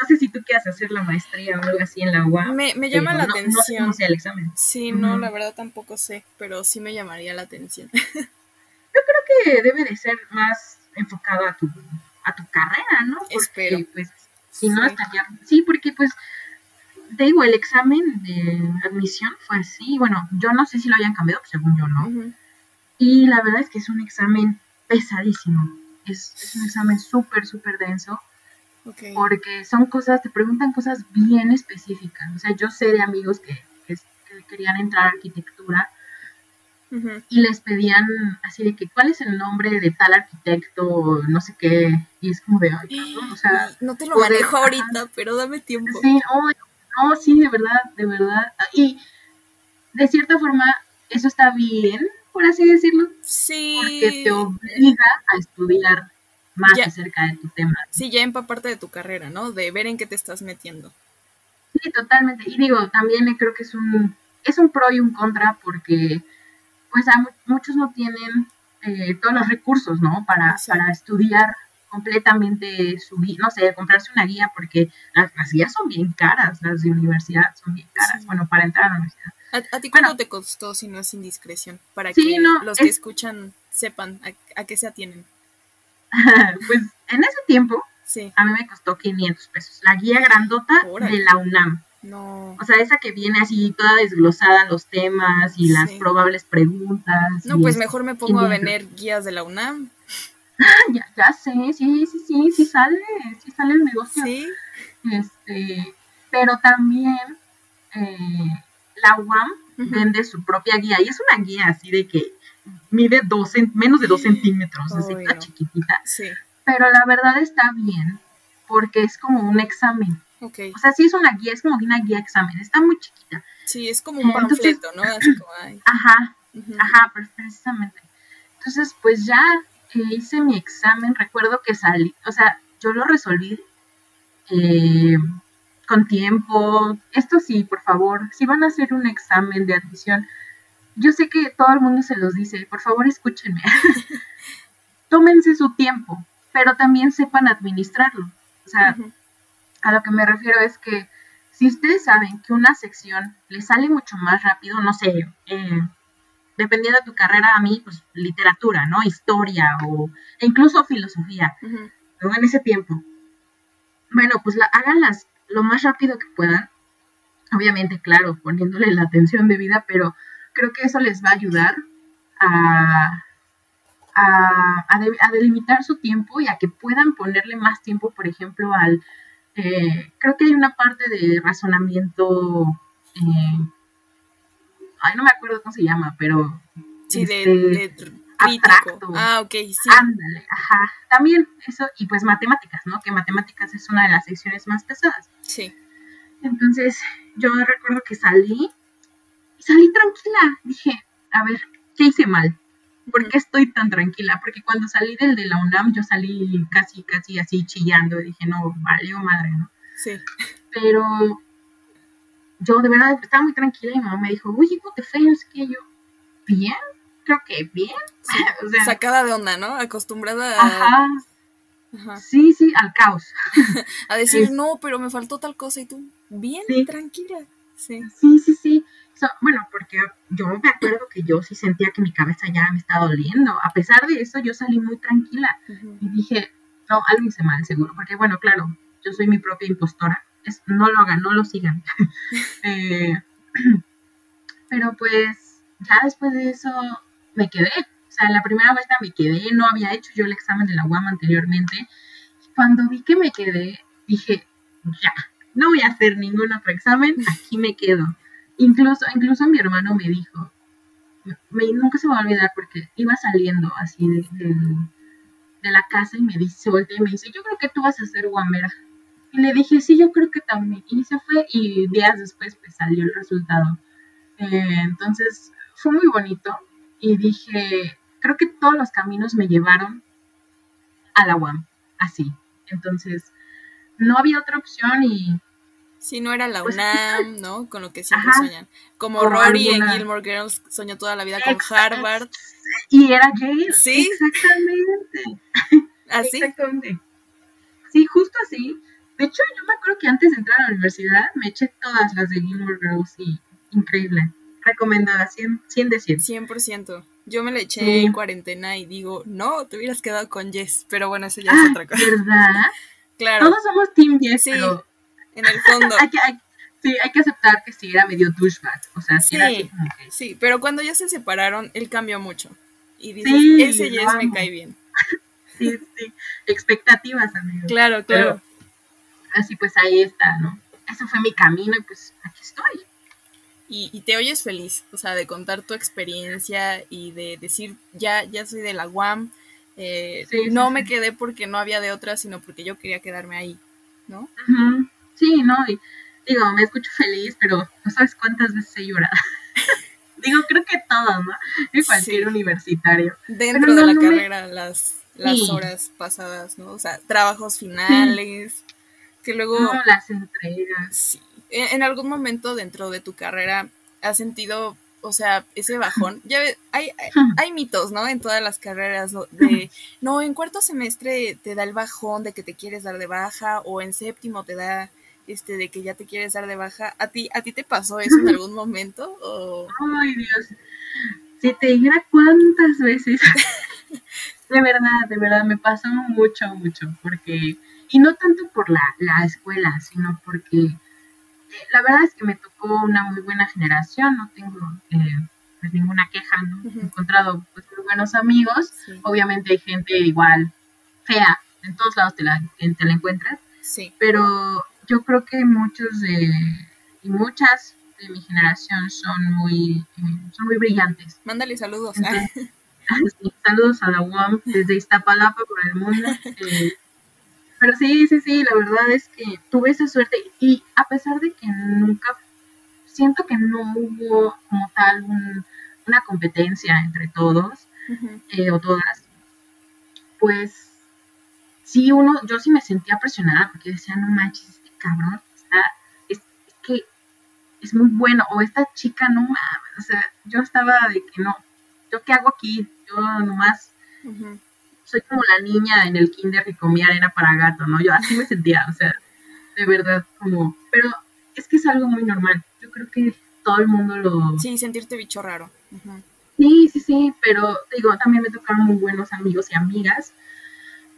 [SPEAKER 2] no sé si tú quieras hacer la maestría o algo así en la UAM.
[SPEAKER 1] Me, me llama la atención. No sé
[SPEAKER 2] cómo sea el examen.
[SPEAKER 1] Sí, no, la verdad tampoco sé, pero sí me llamaría la atención.
[SPEAKER 2] Yo creo que debe de ser más enfocado a tu, a tu carrera, ¿no? Porque,
[SPEAKER 1] Espero.
[SPEAKER 2] pues, si no estaría... Sí, porque pues, te digo, el examen de admisión fue así. Bueno, yo no sé si lo hayan cambiado, pues, según yo no. Y la verdad es que es un examen pesadísimo. Es, es un examen súper, súper denso. Porque son cosas, te preguntan cosas bien específicas. O sea, yo sé de amigos que, que, que querían entrar a arquitectura y les pedían así de que, ¿cuál es el nombre de tal arquitecto? No sé qué. Y es como de, ay, ¿no? O sea,
[SPEAKER 1] no te lo manejo ahorita, pero dame tiempo.
[SPEAKER 2] Sí, oh, no, sí, de verdad, de verdad. Y de cierta forma, eso está bien, por así decirlo.
[SPEAKER 1] Sí.
[SPEAKER 2] Porque te obliga a estudiar más acerca de tu tema.
[SPEAKER 1] Sí, ya empaparte de tu carrera, ¿no? De ver en qué te estás metiendo.
[SPEAKER 2] Sí, totalmente. Y digo, también creo que es un, es un pro y un contra porque pues muchos no tienen eh, todos los recursos, ¿no? Para, para estudiar completamente su guía, no sé, comprarse una guía, porque las, guías son bien caras, las de universidad son bien caras, bueno, para entrar a la universidad.
[SPEAKER 1] ¿A, ti cuánto te costó, si no es indiscreción? Para que los que escuchan sepan a, qué se atienen.
[SPEAKER 2] pues en ese tiempo,
[SPEAKER 1] sí.
[SPEAKER 2] a mí me costó 500 pesos, la guía grandota de la UNAM.
[SPEAKER 1] No.
[SPEAKER 2] O sea, esa que viene así toda desglosada los temas y las probables preguntas.
[SPEAKER 1] No, pues mejor me pongo a vender guías de la UNAM.
[SPEAKER 2] ya, ya sé, sí, sí, sí, sí sale, sí sale el negocio.
[SPEAKER 1] Sí.
[SPEAKER 2] Este, pero también eh, la UAM vende su propia guía y es una guía así de que mide dos, menos de dos centímetros, así está chiquitita.
[SPEAKER 1] Sí.
[SPEAKER 2] Pero la verdad está bien porque es como un examen.
[SPEAKER 1] Okay.
[SPEAKER 2] O sea, sí es una guía, es como una guía examen, está muy chiquita.
[SPEAKER 1] Sí, es como un panfleto, ¿no? Así como,
[SPEAKER 2] Ajá, ajá, precisamente. Entonces, pues ya que hice mi examen, recuerdo que salí, o sea, yo lo resolví eh, con tiempo. Esto sí, por favor, si van a hacer un examen de admisión, yo sé que todo el mundo se los dice, por favor escúchenme. Tómense su tiempo, pero también sepan administrarlo. O sea, a lo que me refiero es que si ustedes saben que una sección le sale mucho más rápido, no sé, eh, dependiendo de tu carrera, a mí, pues literatura, ¿no? Historia o e incluso filosofía, en ese tiempo. Bueno, pues la, háganlas lo más rápido que puedan. Obviamente, claro, poniéndole la atención debida, pero creo que eso les va a ayudar a, a, a delimitar su tiempo y a que puedan ponerle más tiempo, por ejemplo, al eh, creo que hay una parte de razonamiento, eh, ay, no me acuerdo cómo se llama, pero...
[SPEAKER 1] Sí, de,
[SPEAKER 2] este, abstracto.
[SPEAKER 1] Ah, ok, sí.
[SPEAKER 2] Ándale, ajá. También eso, y pues matemáticas, ¿no? Que matemáticas es una de las secciones más pesadas.
[SPEAKER 1] Sí.
[SPEAKER 2] Entonces, yo recuerdo que salí, salí tranquila. Dije, a ver, ¿qué hice mal? ¿por qué estoy tan tranquila? Porque cuando salí del de la UNAM, yo salí casi, casi así chillando. Dije, no, valió madre, ¿no?
[SPEAKER 1] Sí.
[SPEAKER 2] Pero yo de verdad estaba muy tranquila y mi mamá me dijo, oye, ¿cómo te fue? Sé qué. Yo, bien, creo que bien.
[SPEAKER 1] o sea, Sacada de onda, ¿no? Acostumbrada
[SPEAKER 2] a... Ajá. Ajá. Sí, sí, al caos.
[SPEAKER 1] a decir, no, pero me faltó tal cosa y tú, bien, tranquila. Sí,
[SPEAKER 2] sí, sí. sí bueno, porque yo me acuerdo que yo sí sentía que mi cabeza ya me estaba doliendo. A pesar de eso, yo salí muy tranquila y dije, no, algo hice mal, seguro. Porque, bueno, claro, yo soy mi propia impostora. Es, no lo hagan, no lo sigan. Eh, pero pues, ya después de eso me quedé. O sea, la primera vuelta me quedé, no había hecho yo el examen de la UAM anteriormente. Y cuando vi que me quedé, dije, ya, no voy a hacer ningún otro examen, aquí me quedo. Incluso, incluso mi hermano me dijo, me, nunca se va a olvidar porque iba saliendo así de, la casa y me dice, y me dice, yo creo que tú vas a ser guamera. Y le dije, sí, yo creo que también. Y se fue y días después pues salió el resultado. Eh, entonces fue muy bonito y dije, creo que todos los caminos me llevaron a la UAM. así. Entonces, no había otra opción y...
[SPEAKER 1] Sí, no era la
[SPEAKER 2] Pues,
[SPEAKER 1] UNAM, ¿no? Con lo que siempre
[SPEAKER 2] Ajá.
[SPEAKER 1] sueñan. Como Rory
[SPEAKER 2] alguna-
[SPEAKER 1] en Gilmore Girls soñó toda la vida con
[SPEAKER 2] Exacto.
[SPEAKER 1] Harvard.
[SPEAKER 2] Y era Yale.
[SPEAKER 1] Sí.
[SPEAKER 2] Exactamente.
[SPEAKER 1] Así.
[SPEAKER 2] Exactamente. Sí, justo así. De hecho, yo me acuerdo que antes de entrar a la universidad me eché todas las de Gilmore Girls y increíble. Recomendada, 100, 100 de 100.
[SPEAKER 1] 100%. Yo me la eché
[SPEAKER 2] Sí.
[SPEAKER 1] en cuarentena y digo, no, te hubieras quedado con Jess. Pero bueno, eso ya
[SPEAKER 2] Ah,
[SPEAKER 1] es otra cosa.
[SPEAKER 2] ¿Verdad?
[SPEAKER 1] Claro,
[SPEAKER 2] Todos somos Team Yes,
[SPEAKER 1] Sí.
[SPEAKER 2] pero
[SPEAKER 1] en el fondo.
[SPEAKER 2] hay que, hay- sí, hay que aceptar que sí era medio douchebag. O sea, sí, era
[SPEAKER 1] Sí.
[SPEAKER 2] así como que...
[SPEAKER 1] Sí, pero cuando ya se separaron, él cambió mucho. Y dices,
[SPEAKER 2] Sí,
[SPEAKER 1] ese Jess me cae bien.
[SPEAKER 2] Sí, sí. Expectativas, amigos.
[SPEAKER 1] Claro, claro.
[SPEAKER 2] Así pues ahí está, ¿no? Eso fue mi camino y pues aquí estoy.
[SPEAKER 1] Y, y te oyes feliz, o sea, de contar tu experiencia y de decir, ya, ya soy de la UAM. eh,
[SPEAKER 2] Sí,
[SPEAKER 1] no
[SPEAKER 2] sí.
[SPEAKER 1] me quedé porque no había de otra, sino porque yo quería quedarme ahí, ¿no?
[SPEAKER 2] Ujú. Sí, no, y digo, me escucho feliz, pero no sabes cuántas veces he llorado. digo, creo que todos, ¿no? Y cualquier
[SPEAKER 1] Sí.
[SPEAKER 2] universitario.
[SPEAKER 1] Dentro de la
[SPEAKER 2] no me-
[SPEAKER 1] carrera, las, las
[SPEAKER 2] Sí.
[SPEAKER 1] horas pasadas, ¿no? O sea, trabajos finales, que luego...
[SPEAKER 2] No, las entregas.
[SPEAKER 1] Sí. En, en algún momento dentro de tu carrera has sentido, o sea, ese bajón. Ya ves, hay, hay, hay mitos, ¿no? En todas las carreras ¿no? de, no, en cuarto semestre te da el bajón de que te quieres dar de baja o en séptimo te da este de que ya te quieres dar de baja. ¿A ti a ti te pasó eso en algún momento o
[SPEAKER 2] Ay, Dios. Si te dijera cuántas veces. de verdad, de verdad, me pasó mucho, mucho. Porque, y no tanto por la, la escuela, sino porque eh, la verdad es que me tocó una muy buena generación. No tengo eh, pues ninguna queja, ¿no? He encontrado pues, muy buenos amigos.
[SPEAKER 1] sí,
[SPEAKER 2] Obviamente hay gente igual fea. En todos lados te la, te la encuentras.
[SPEAKER 1] sí,
[SPEAKER 2] pero yo creo que muchos de y muchas de mi generación son muy eh, son muy brillantes
[SPEAKER 1] mándale saludos.
[SPEAKER 2] Entonces, Sí, saludos a la UAM desde Iztapalapa por el mundo eh, pero sí sí sí la verdad es que tuve esa suerte y a pesar de que nunca siento que no hubo como tal un- una competencia entre todos eh, o todas, pues sí, uno, yo sí me sentía presionada porque decía, no manches, cabrón está, es, es que es muy bueno, o esta chica, no mames, o sea, yo estaba de que no, yo qué hago aquí, yo nomás
[SPEAKER 1] Ujú.
[SPEAKER 2] soy como la niña en el kinder que comía arena para gato, ¿no? Yo así me sentía, o sea, de verdad, como, pero es que es algo muy normal, yo creo que todo el mundo lo,
[SPEAKER 1] Sí, sentirte bicho raro.
[SPEAKER 2] Sí, sí, sí, pero digo, también me tocaron muy buenos amigos y amigas,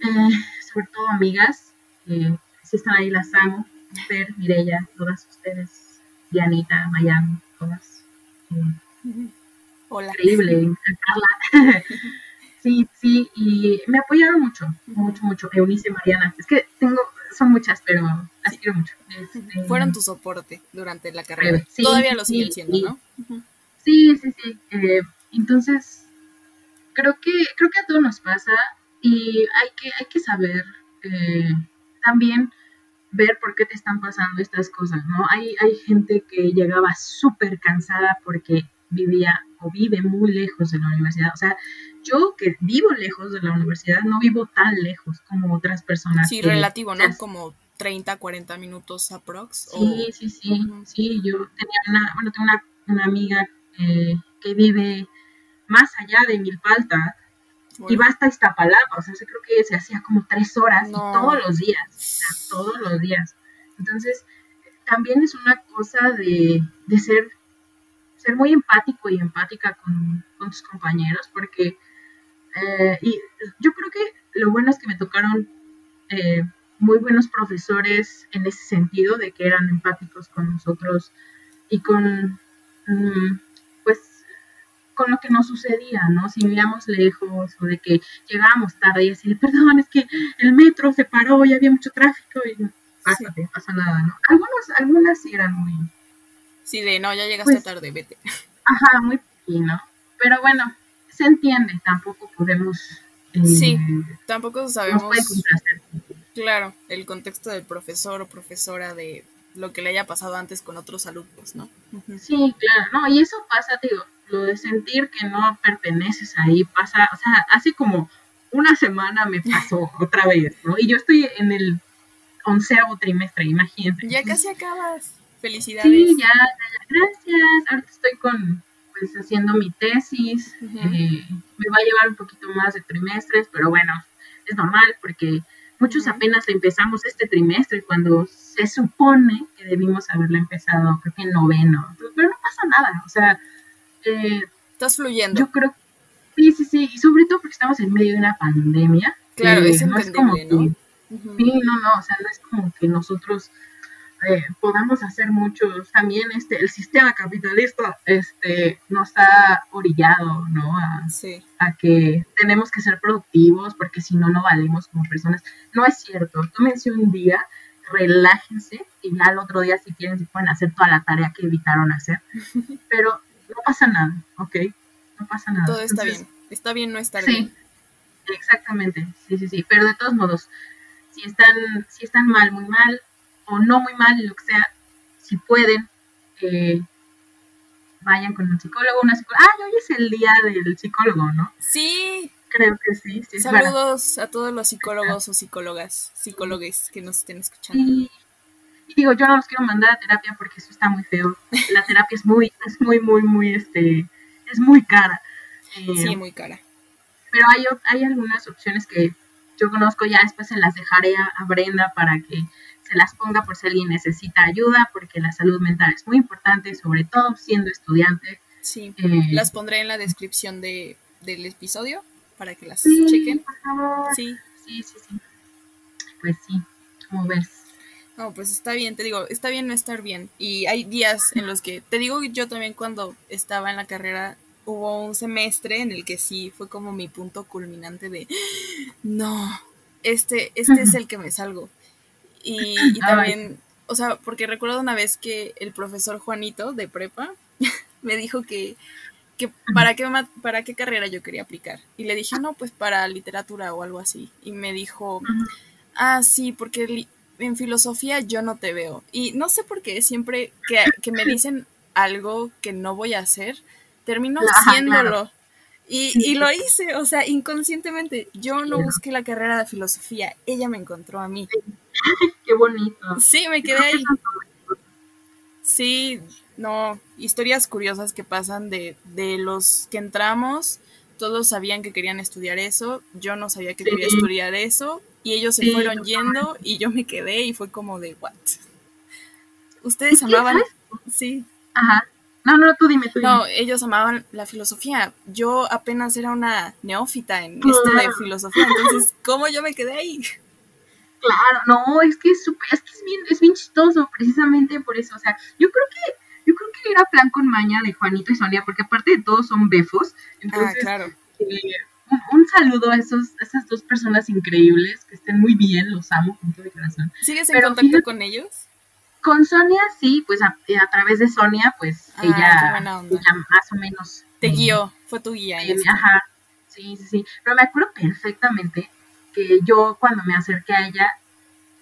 [SPEAKER 2] eh, sobre todo amigas, que si están ahí las amo, Fer, Mireya, todas ustedes, Dianita, Miami, todas.
[SPEAKER 1] Hola.
[SPEAKER 2] increíble, Carla. sí, sí, y me apoyaron mucho, mucho, mucho. Eunice, Mariana, es que tengo, son muchas, pero las quiero mucho. Este,
[SPEAKER 1] Fueron tu soporte durante la carrera.
[SPEAKER 2] Sí,
[SPEAKER 1] Todavía lo
[SPEAKER 2] sí,
[SPEAKER 1] siguen siendo,
[SPEAKER 2] sí.
[SPEAKER 1] ¿no? Ujú.
[SPEAKER 2] Sí, sí, sí. eh, entonces, creo que, creo que a todos nos pasa y hay que, hay que saber eh, también ver por qué te están pasando estas cosas, ¿no? Hay, hay gente que llegaba súper cansada porque vivía o vive muy lejos de la universidad. O sea, yo que vivo lejos de la universidad, no vivo tan lejos como otras personas.
[SPEAKER 1] Sí,
[SPEAKER 2] que-
[SPEAKER 1] relativo, ¿no? Como 30, 40 minutos aprox. o-
[SPEAKER 2] Sí, sí, sí,
[SPEAKER 1] Ujú.
[SPEAKER 2] sí, yo tenía una, bueno, tengo una, una amiga eh, que vive más allá de Milpalta
[SPEAKER 1] bueno,
[SPEAKER 2] va hasta Iztapalapa, o sea, se creo que se hacía como tres horas y todos los días, o sea, todos los días. Entonces, también es una cosa de, de ser, ser muy empático y empática con, con tus compañeros, porque eh, y yo creo que lo bueno es que me tocaron eh, muy buenos profesores en ese sentido, de que eran empáticos con nosotros y con, mm, con lo que nos sucedía, ¿no? Si vivíamos lejos o de que llegábamos tarde y decir, perdón, es que el metro se paró y había mucho tráfico y pásate, no pasa nada, ¿no? Algunos, algunas sí eran muy,
[SPEAKER 1] sí, de no, ya llegaste
[SPEAKER 2] pues,
[SPEAKER 1] tarde, vete.
[SPEAKER 2] ajá, muy pequeño, pero bueno, se entiende, tampoco podemos... eh,
[SPEAKER 1] Sí, Tampoco sabemos, claro, el contexto del profesor o profesora de lo que le haya pasado antes con otros alumnos, ¿no?
[SPEAKER 2] Sí, claro, no, y eso pasa, digo, lo de sentir que no perteneces ahí pasa, o sea, así como una semana me pasó otra vez, ¿no? Y yo estoy en el onceavo trimestre, imagínate.
[SPEAKER 1] Ya casi acabas. Felicidades.
[SPEAKER 2] Sí, ya, ya, gracias. Ahorita estoy con, pues, haciendo mi tesis. Eh, me va a llevar un poquito más de trimestres, pero bueno, es normal porque muchos apenas empezamos este trimestre cuando se supone que debimos haberlo empezado, creo que en noveno. Pero no pasa nada, o sea...
[SPEAKER 1] Eh, Estás fluyendo.
[SPEAKER 2] Yo creo Sí, sí, sí, y sobre todo porque estamos en medio de una pandemia.
[SPEAKER 1] Claro, es no es como
[SPEAKER 2] ¿no? Sí, no, no, o sea, no es como que nosotros eh, podamos hacer muchos. También este, el sistema capitalista este, nos ha orillado, ¿no? A, a que tenemos que ser productivos porque si no, no valemos como personas. No es cierto. Tómense un día, relájense y ya el otro día, si quieren, se pueden hacer toda la tarea que evitaron hacer. Pero pasa nada, ¿ok? no pasa nada.
[SPEAKER 1] Todo está bien, está bien no estar sí,
[SPEAKER 2] Exactamente, sí, sí, sí, pero de todos modos, si están, si están mal, muy mal, o no muy mal, lo que sea, si pueden, eh, vayan con un psicólogo, una psicóloga. Ah, hoy es el día del psicólogo, ¿no?
[SPEAKER 1] Sí.
[SPEAKER 2] Creo que sí.
[SPEAKER 1] Saludos a todos los psicólogos o psicólogas, psicólogues que nos estén escuchando.
[SPEAKER 2] Y, digo, yo no los quiero mandar a terapia porque eso está muy feo. La terapia es muy, es muy, muy, muy, este, es muy cara.
[SPEAKER 1] sí, eh, muy cara.
[SPEAKER 2] Pero hay, hay algunas opciones que yo conozco, ya después se las dejaré a, Brenda para que se las ponga por si alguien necesita ayuda, porque la salud mental es muy importante, sobre todo siendo estudiante.
[SPEAKER 1] Sí, eh, las pondré en la descripción de, del episodio para que las chequen.
[SPEAKER 2] Sí. sí, sí, sí. Pues sí, como ves.
[SPEAKER 1] No, pues está bien, te digo, está bien no estar bien. Y hay días en los que, te digo, yo también cuando estaba en la carrera, hubo un semestre en el que sí fue como mi punto culminante de, no, este, este es el que me salgo. Y, también, o sea, porque recuerdo una vez que el profesor Juanito de prepa me dijo que, que para, qué, para qué carrera yo quería aplicar. Y le dije, no, pues para literatura o algo así. Y me dijo, ah, sí, porque en filosofía yo no te veo. Y no sé por qué, siempre que, me dicen algo que no voy a hacer, termino haciéndolo. Y, y, lo hice, o sea, inconscientemente. Yo no busqué la carrera de filosofía, ella me encontró a mí.
[SPEAKER 2] Qué bonito.
[SPEAKER 1] Sí, me quedé ahí. Sí, no, historias curiosas que pasan de, de los que entramos, todos sabían que querían estudiar eso, yo no sabía que quería estudiar eso, y ellos se fueron yendo y yo me quedé y fue como de, ¿what? ¿Ustedes amaban? Sí.
[SPEAKER 2] Ajá. No, no, tú dime, tú
[SPEAKER 1] No, ellos amaban la filosofía. Yo apenas era una neófita en esto de filosofía, entonces, ¿cómo yo me quedé ahí?
[SPEAKER 2] Claro, no, es que es, es, que es bien, es bien chistoso, precisamente por eso. O sea, yo creo que, yo creo que era plan con maña de Juanito y Sonia, porque aparte de todos son befos. Entonces, ah, claro. Eh, un, saludo a, esos, esas dos personas increíbles, que estén muy bien, los amo con todo mi corazón.
[SPEAKER 1] ¿Sigues en contacto con ellos?
[SPEAKER 2] Con Sonia sí, pues a, través de Sonia, pues ah, ella, más o menos...
[SPEAKER 1] Te guió, fue tu guía.
[SPEAKER 2] ajá, sí, sí, sí. Pero me acuerdo perfectamente que yo cuando me acerqué a ella,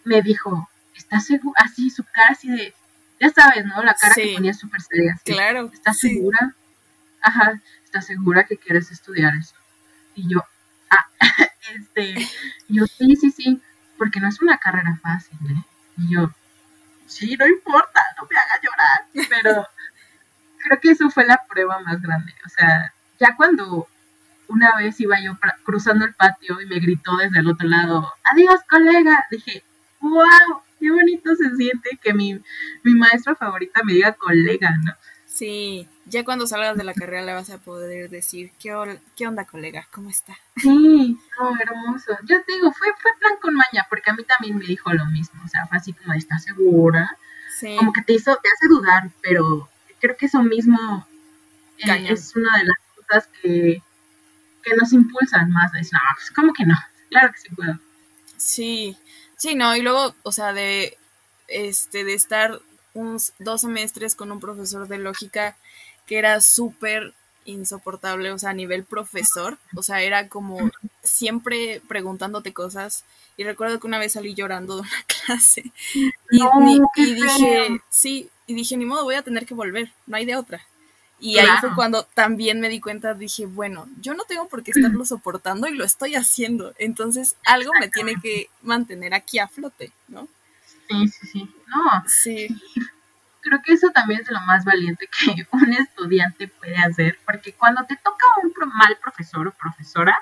[SPEAKER 2] me dijo, ¿estás segura? Así, su cara así de, ya sabes, ¿no? La cara que ponía súper seria.
[SPEAKER 1] Claro.
[SPEAKER 2] ¿Estás segura? Ajá, ¿estás segura que quieres estudiar eso? Y yo, ah, este, yo, sí, sí, sí, porque no es una carrera fácil, ¿eh? Y yo, sí, no importa, no me haga llorar, pero creo que eso fue la prueba más grande. O sea, ya cuando una vez iba yo cruzando el patio y me gritó desde el otro lado, adiós colega, dije, wow, qué bonito se siente que mi, mi maestra favorita me diga colega, ¿no?
[SPEAKER 1] Sí, ya cuando salgas de la carrera le vas a poder decir, ¿qué, qué onda, colega? ¿Cómo está?
[SPEAKER 2] Sí, oh, hermoso. Yo te digo, fue, fue plan con maña, porque a mí también me dijo lo mismo. O sea, fue así como, ¿estás segura? Sí. Como que te hizo, te hace dudar, pero creo que eso mismo eh, es una de las cosas que, que nos impulsan más. Es, no, pues, ¿cómo que no? Claro que sí puedo.
[SPEAKER 1] Sí, sí, no, y luego, o sea, de, este, de estar unos dos semestres con un profesor de lógica que era súper insoportable, o sea, a nivel profesor, o sea, era como siempre preguntándote cosas. Y recuerdo que una vez salí llorando de una clase y, dije, sí, y dije, ni modo, voy a tener que volver, no hay de otra. Y ahí fue cuando también me di cuenta, dije, bueno, yo no tengo por qué estarlo soportando y lo estoy haciendo. Entonces algo me tiene que mantener aquí a flote, ¿no?
[SPEAKER 2] Sí, sí, sí. No. Sí. Creo que eso también es lo más valiente que un estudiante puede hacer, porque cuando te toca un mal profesor o profesora,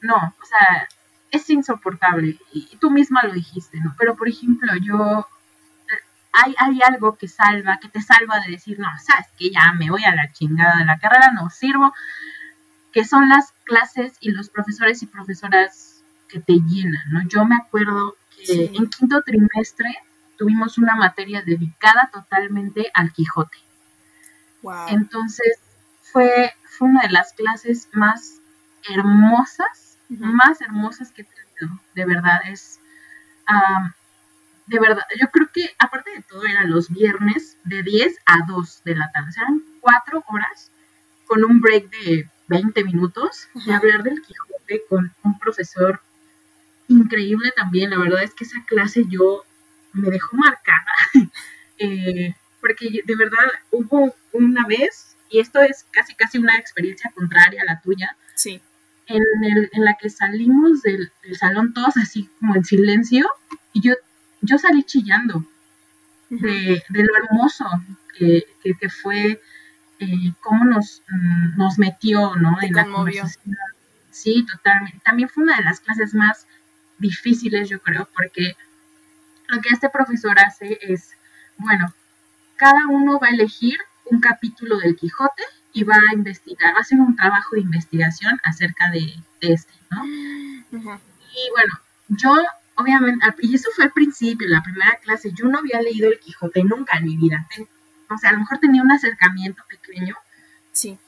[SPEAKER 2] no, o sea, es insoportable. Y tú misma lo dijiste, ¿no? Pero, por ejemplo, yo hay, hay algo que salva, que te salva de decir, no, sabes que ya me voy a la chingada de la carrera, no sirvo, que son las clases y los profesores y profesoras que te llenan, ¿no? Yo me acuerdo que en quinto trimestre tuvimos una materia dedicada totalmente al Quijote. Entonces, fue, fue una de las clases más hermosas, más hermosas que he tenido, de verdad, es de verdad, yo creo que aparte de todo eran los viernes de 10 a 2 de la tarde, o sea, eran cuatro horas con un break de 20 minutos de hablar del Quijote con un profesor increíble también, la verdad es que esa clase yo me dejó marcada, eh, porque de verdad hubo una vez, y esto es casi casi una experiencia contraria a la tuya,
[SPEAKER 1] sí.
[SPEAKER 2] en, el, en la que salimos del, del salón todos así como en silencio, y yo yo salí chillando de, lo hermoso que, fue eh, cómo nos, mm, nos metió ¿no? en la conversación. Sí, totalmente. También fue una de las clases más difíciles, yo creo, porque lo que este profesor hace es, bueno, cada uno va a elegir un capítulo del Quijote y va a investigar, va a hacer un trabajo de investigación acerca de, este, ¿no? Y bueno, yo obviamente, y eso fue al principio, la primera clase, yo no había leído el Quijote nunca en mi vida. o sea, a lo mejor tenía un acercamiento pequeño.
[SPEAKER 1] Sí.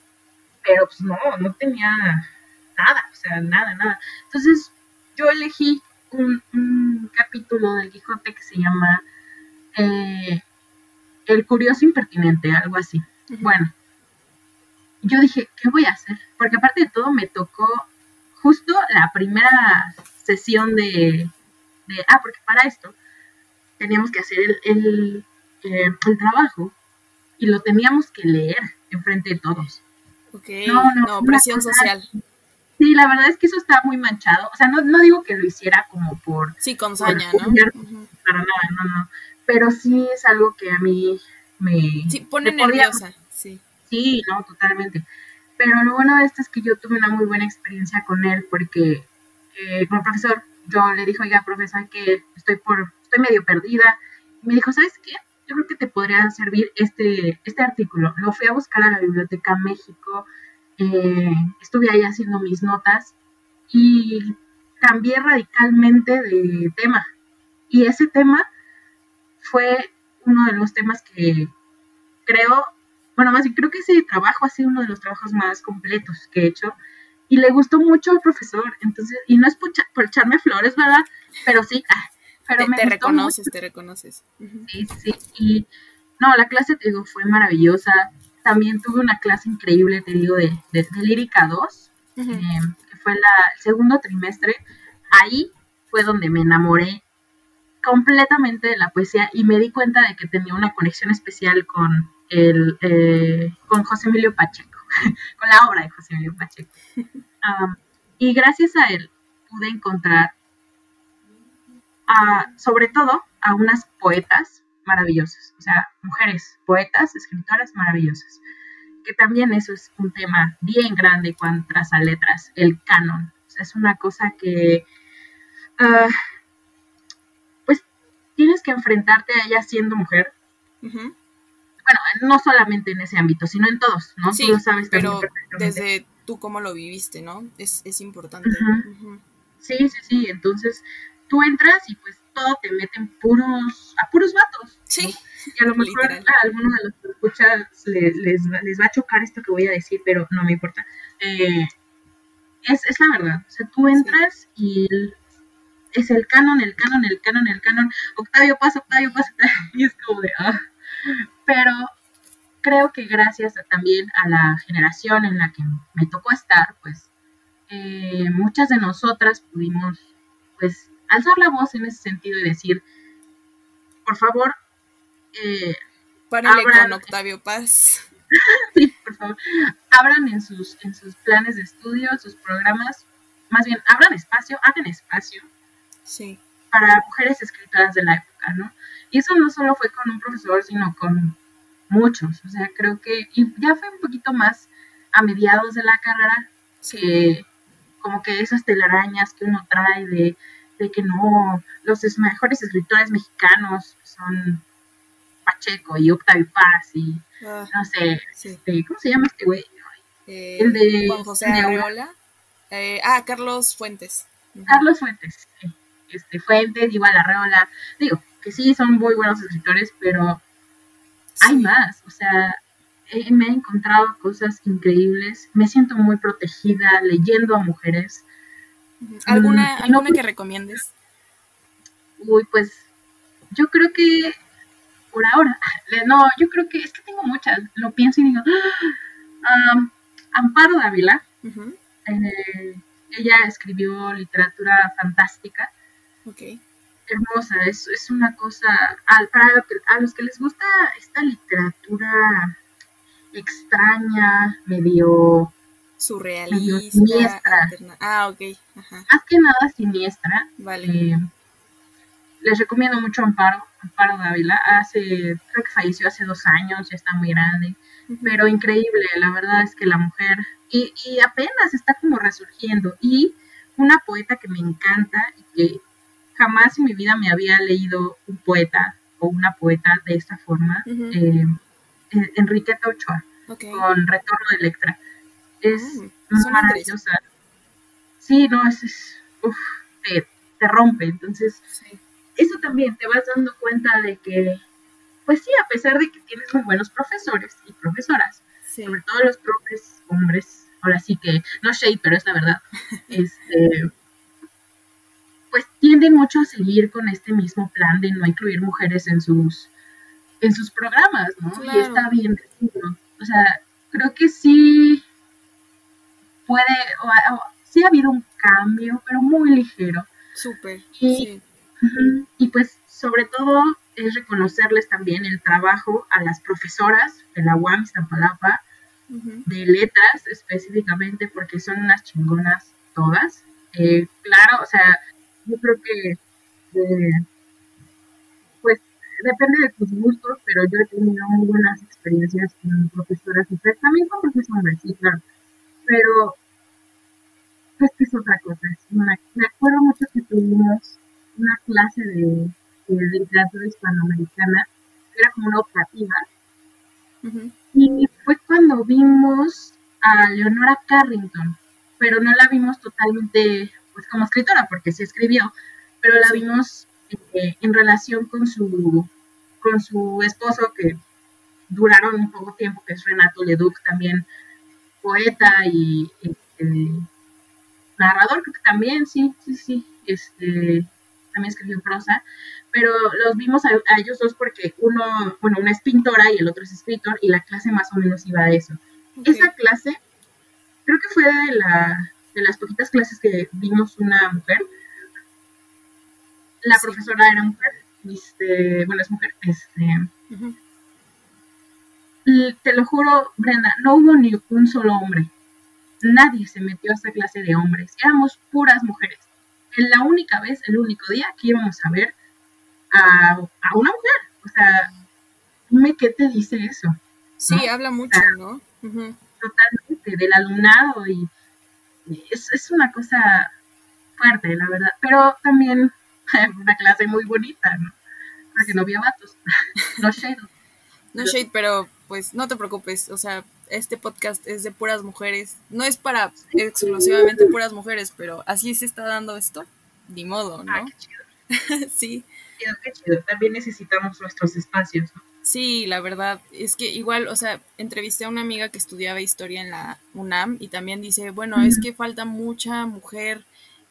[SPEAKER 2] Pero pues no, no tenía nada, o sea, nada, nada. Entonces, yo elegí un, capítulo del Quijote que se llama eh, El curioso impertinente, algo así. Bueno, yo dije, ¿qué voy a hacer? Porque aparte de todo me tocó justo la primera sesión de, ah, porque para esto teníamos que hacer el, eh, el, trabajo y lo teníamos que leer enfrente de todos.
[SPEAKER 1] Ok, no, no, presión social.
[SPEAKER 2] Sí, la verdad es que eso está muy manchado. O sea, no, no digo que lo hiciera como por...
[SPEAKER 1] Sí, con saña, ¿no?
[SPEAKER 2] Para nada, no, no. Pero sí es algo que a mí me...
[SPEAKER 1] Sí, pone nerviosa, sí.
[SPEAKER 2] Sí, no, totalmente. Pero lo bueno de esto es que yo tuve una muy buena experiencia con él porque eh, como profesor yo le dije, oiga, profesor, que estoy por, estoy medio perdida. Y me dijo, ¿sabes qué? Yo creo que te podría servir este, este artículo. Lo fui a buscar a la Biblioteca México, eh, estuve ahí haciendo mis notas y cambié radicalmente de tema. Y ese tema fue uno de los temas que creo, bueno, más bien creo que ese trabajo ha sido uno de los trabajos más completos que he hecho y le gustó mucho al profesor, entonces, y no es por, echarme flores, ¿verdad? Pero sí, ah, pero
[SPEAKER 1] te, me te reconoces, te reconoces.
[SPEAKER 2] Sí, sí, y no, la clase, te digo, fue maravillosa, también tuve una clase increíble, te digo, de, de, Lírica 2, eh, que fue la, el segundo trimestre, ahí fue donde me enamoré completamente de la poesía y me di cuenta de que tenía una conexión especial con el eh, con José Emilio Pacheco. con la obra de José Emilio Pacheco. y gracias a él pude encontrar, sobre todo, a unas poetas maravillosas, o sea, mujeres poetas, escritoras maravillosas, que también eso es un tema bien grande cuando a letras, el canon. es una cosa que, ah, pues, tienes que enfrentarte a ella siendo mujer bueno, no solamente en ese ámbito, sino en todos, ¿no?
[SPEAKER 1] Sí, tú lo sabes pero desde tú cómo lo viviste, ¿no? Es, es importante.
[SPEAKER 2] Sí, sí, sí, entonces tú entras y pues todo te meten puros, a puros vatos.
[SPEAKER 1] Sí.
[SPEAKER 2] Y a lo mejor a algunos de los que escuchas les, les, va a chocar esto que voy a decir, pero no me importa. Eh, es, es la verdad, o sea, tú entras y es el canon, el canon, el canon, el canon, Octavio pasa, Octavio pasa, y es como de, ah, pero creo que gracias también a la generación en la que me tocó estar, pues eh, muchas de nosotras pudimos pues alzar la voz en ese sentido y decir, por favor,
[SPEAKER 1] eh, Párale con Octavio Paz.
[SPEAKER 2] sí, por favor, abran en sus, en sus planes de estudio, sus programas, más bien, abran espacio, hagan espacio
[SPEAKER 1] sí.
[SPEAKER 2] para mujeres escritoras de la época, ¿no? Y eso no solo fue con un profesor, sino con muchos, o sea, creo que, y ya fue un poquito más a mediados de la carrera, que como que esas telarañas que uno trae de, de que no, los mejores escritores mexicanos son Pacheco y Octavio Paz y ah, no sé, este, ¿cómo se llama este güey?
[SPEAKER 1] Eh, el de Juan José Arreola. Eh, ah, Carlos Fuentes.
[SPEAKER 2] Carlos Fuentes. Este, Fuentes, igual Arreola. Digo, que sí, son muy buenos escritores, pero hay más. O sea, me he encontrado cosas increíbles. Me siento muy protegida leyendo a mujeres.
[SPEAKER 1] ¿Alguna, mm, ¿alguna que recomiendes?
[SPEAKER 2] Uy, pues yo creo que por ahora, no, yo creo que es que tengo muchas, lo pienso y digo, ah, Amparo Dávila, eh, ella escribió literatura fantástica. Hermosa, es, es una cosa, a, para a los que les gusta esta literatura extraña, medio
[SPEAKER 1] surrealista, siniestra. Ah, ok.
[SPEAKER 2] Más que nada siniestra. Vale. Eh, les recomiendo mucho Amparo, Amparo Dávila. Hace, creo que falleció hace dos años, ya está muy grande, pero increíble, la verdad es que la mujer, y, y, apenas está como resurgiendo. Y una poeta que me encanta y que jamás en mi vida me había leído un poeta o una poeta de esta forma, eh, Enriqueta Ochoa, con Retorno de Electra. Es maravillosa. Sí, no, es, es te, te, rompe. Entonces, eso también te vas dando cuenta de que, pues sí, a pesar de que tienes muy buenos profesores y profesoras, sobre todo los profes hombres, ahora sí que, no shade, pero es la verdad, este, pues tienden mucho a seguir con este mismo plan de no incluir mujeres en sus, en sus programas, ¿no? Y está bien O sea, creo que sí puede, o, sí ha habido un cambio, pero muy ligero.
[SPEAKER 1] Súper, sí
[SPEAKER 2] y pues sobre todo es reconocerles también el trabajo a las profesoras de la UAM Iztapalapa, de letras específicamente, porque son unas chingonas todas. Eh, claro, o sea, yo creo que eh, pues depende de tus gustos, pero yo he tenido muy buenas experiencias con profesoras y también con profesores, sí, claro. Pero pues que es otra cosa. me acuerdo mucho que tuvimos una clase de, literatura hispanoamericana, era como una optativa. Y fue cuando vimos a Leonora Carrington, pero no la vimos totalmente pues como escritora, porque se escribió, pero la vimos eh, en relación con su, con su esposo, que duraron un poco tiempo, que es Renato Leduc, también poeta y este, narrador, creo que también, sí, sí, sí, este, también escribió prosa, pero los vimos a, ellos dos porque uno, bueno, una es pintora y el otro es escritor y la clase más o menos iba a eso. Esa clase, creo que fue de, la, de las poquitas clases que vimos una mujer. La profesora era mujer, este, bueno, es mujer, este, te lo juro, Brenda, no hubo ni un solo hombre. Nadie se metió a esa clase de hombres. Éramos puras mujeres la única vez, el único día que íbamos a ver a, una mujer. O sea, dime qué te dice eso.
[SPEAKER 1] Sí, habla mucho, ¿no?
[SPEAKER 2] Totalmente, del alumnado y, es, una cosa fuerte, la verdad. Pero también una clase muy bonita, ¿no? Porque no había vatos. no shade.
[SPEAKER 1] No shade, pero pues no te preocupes, o sea, este podcast es de puras mujeres. No es para exclusivamente puras mujeres, pero así se está dando esto. Ni modo, ¿no?
[SPEAKER 2] Ah, qué chido. sí. Qué chido. También necesitamos nuestros espacios, ¿no?
[SPEAKER 1] Sí, la verdad, es que igual, o sea, entrevisté a una amiga que estudiaba historia en la UNAM y también dice, bueno, es que falta mucha mujer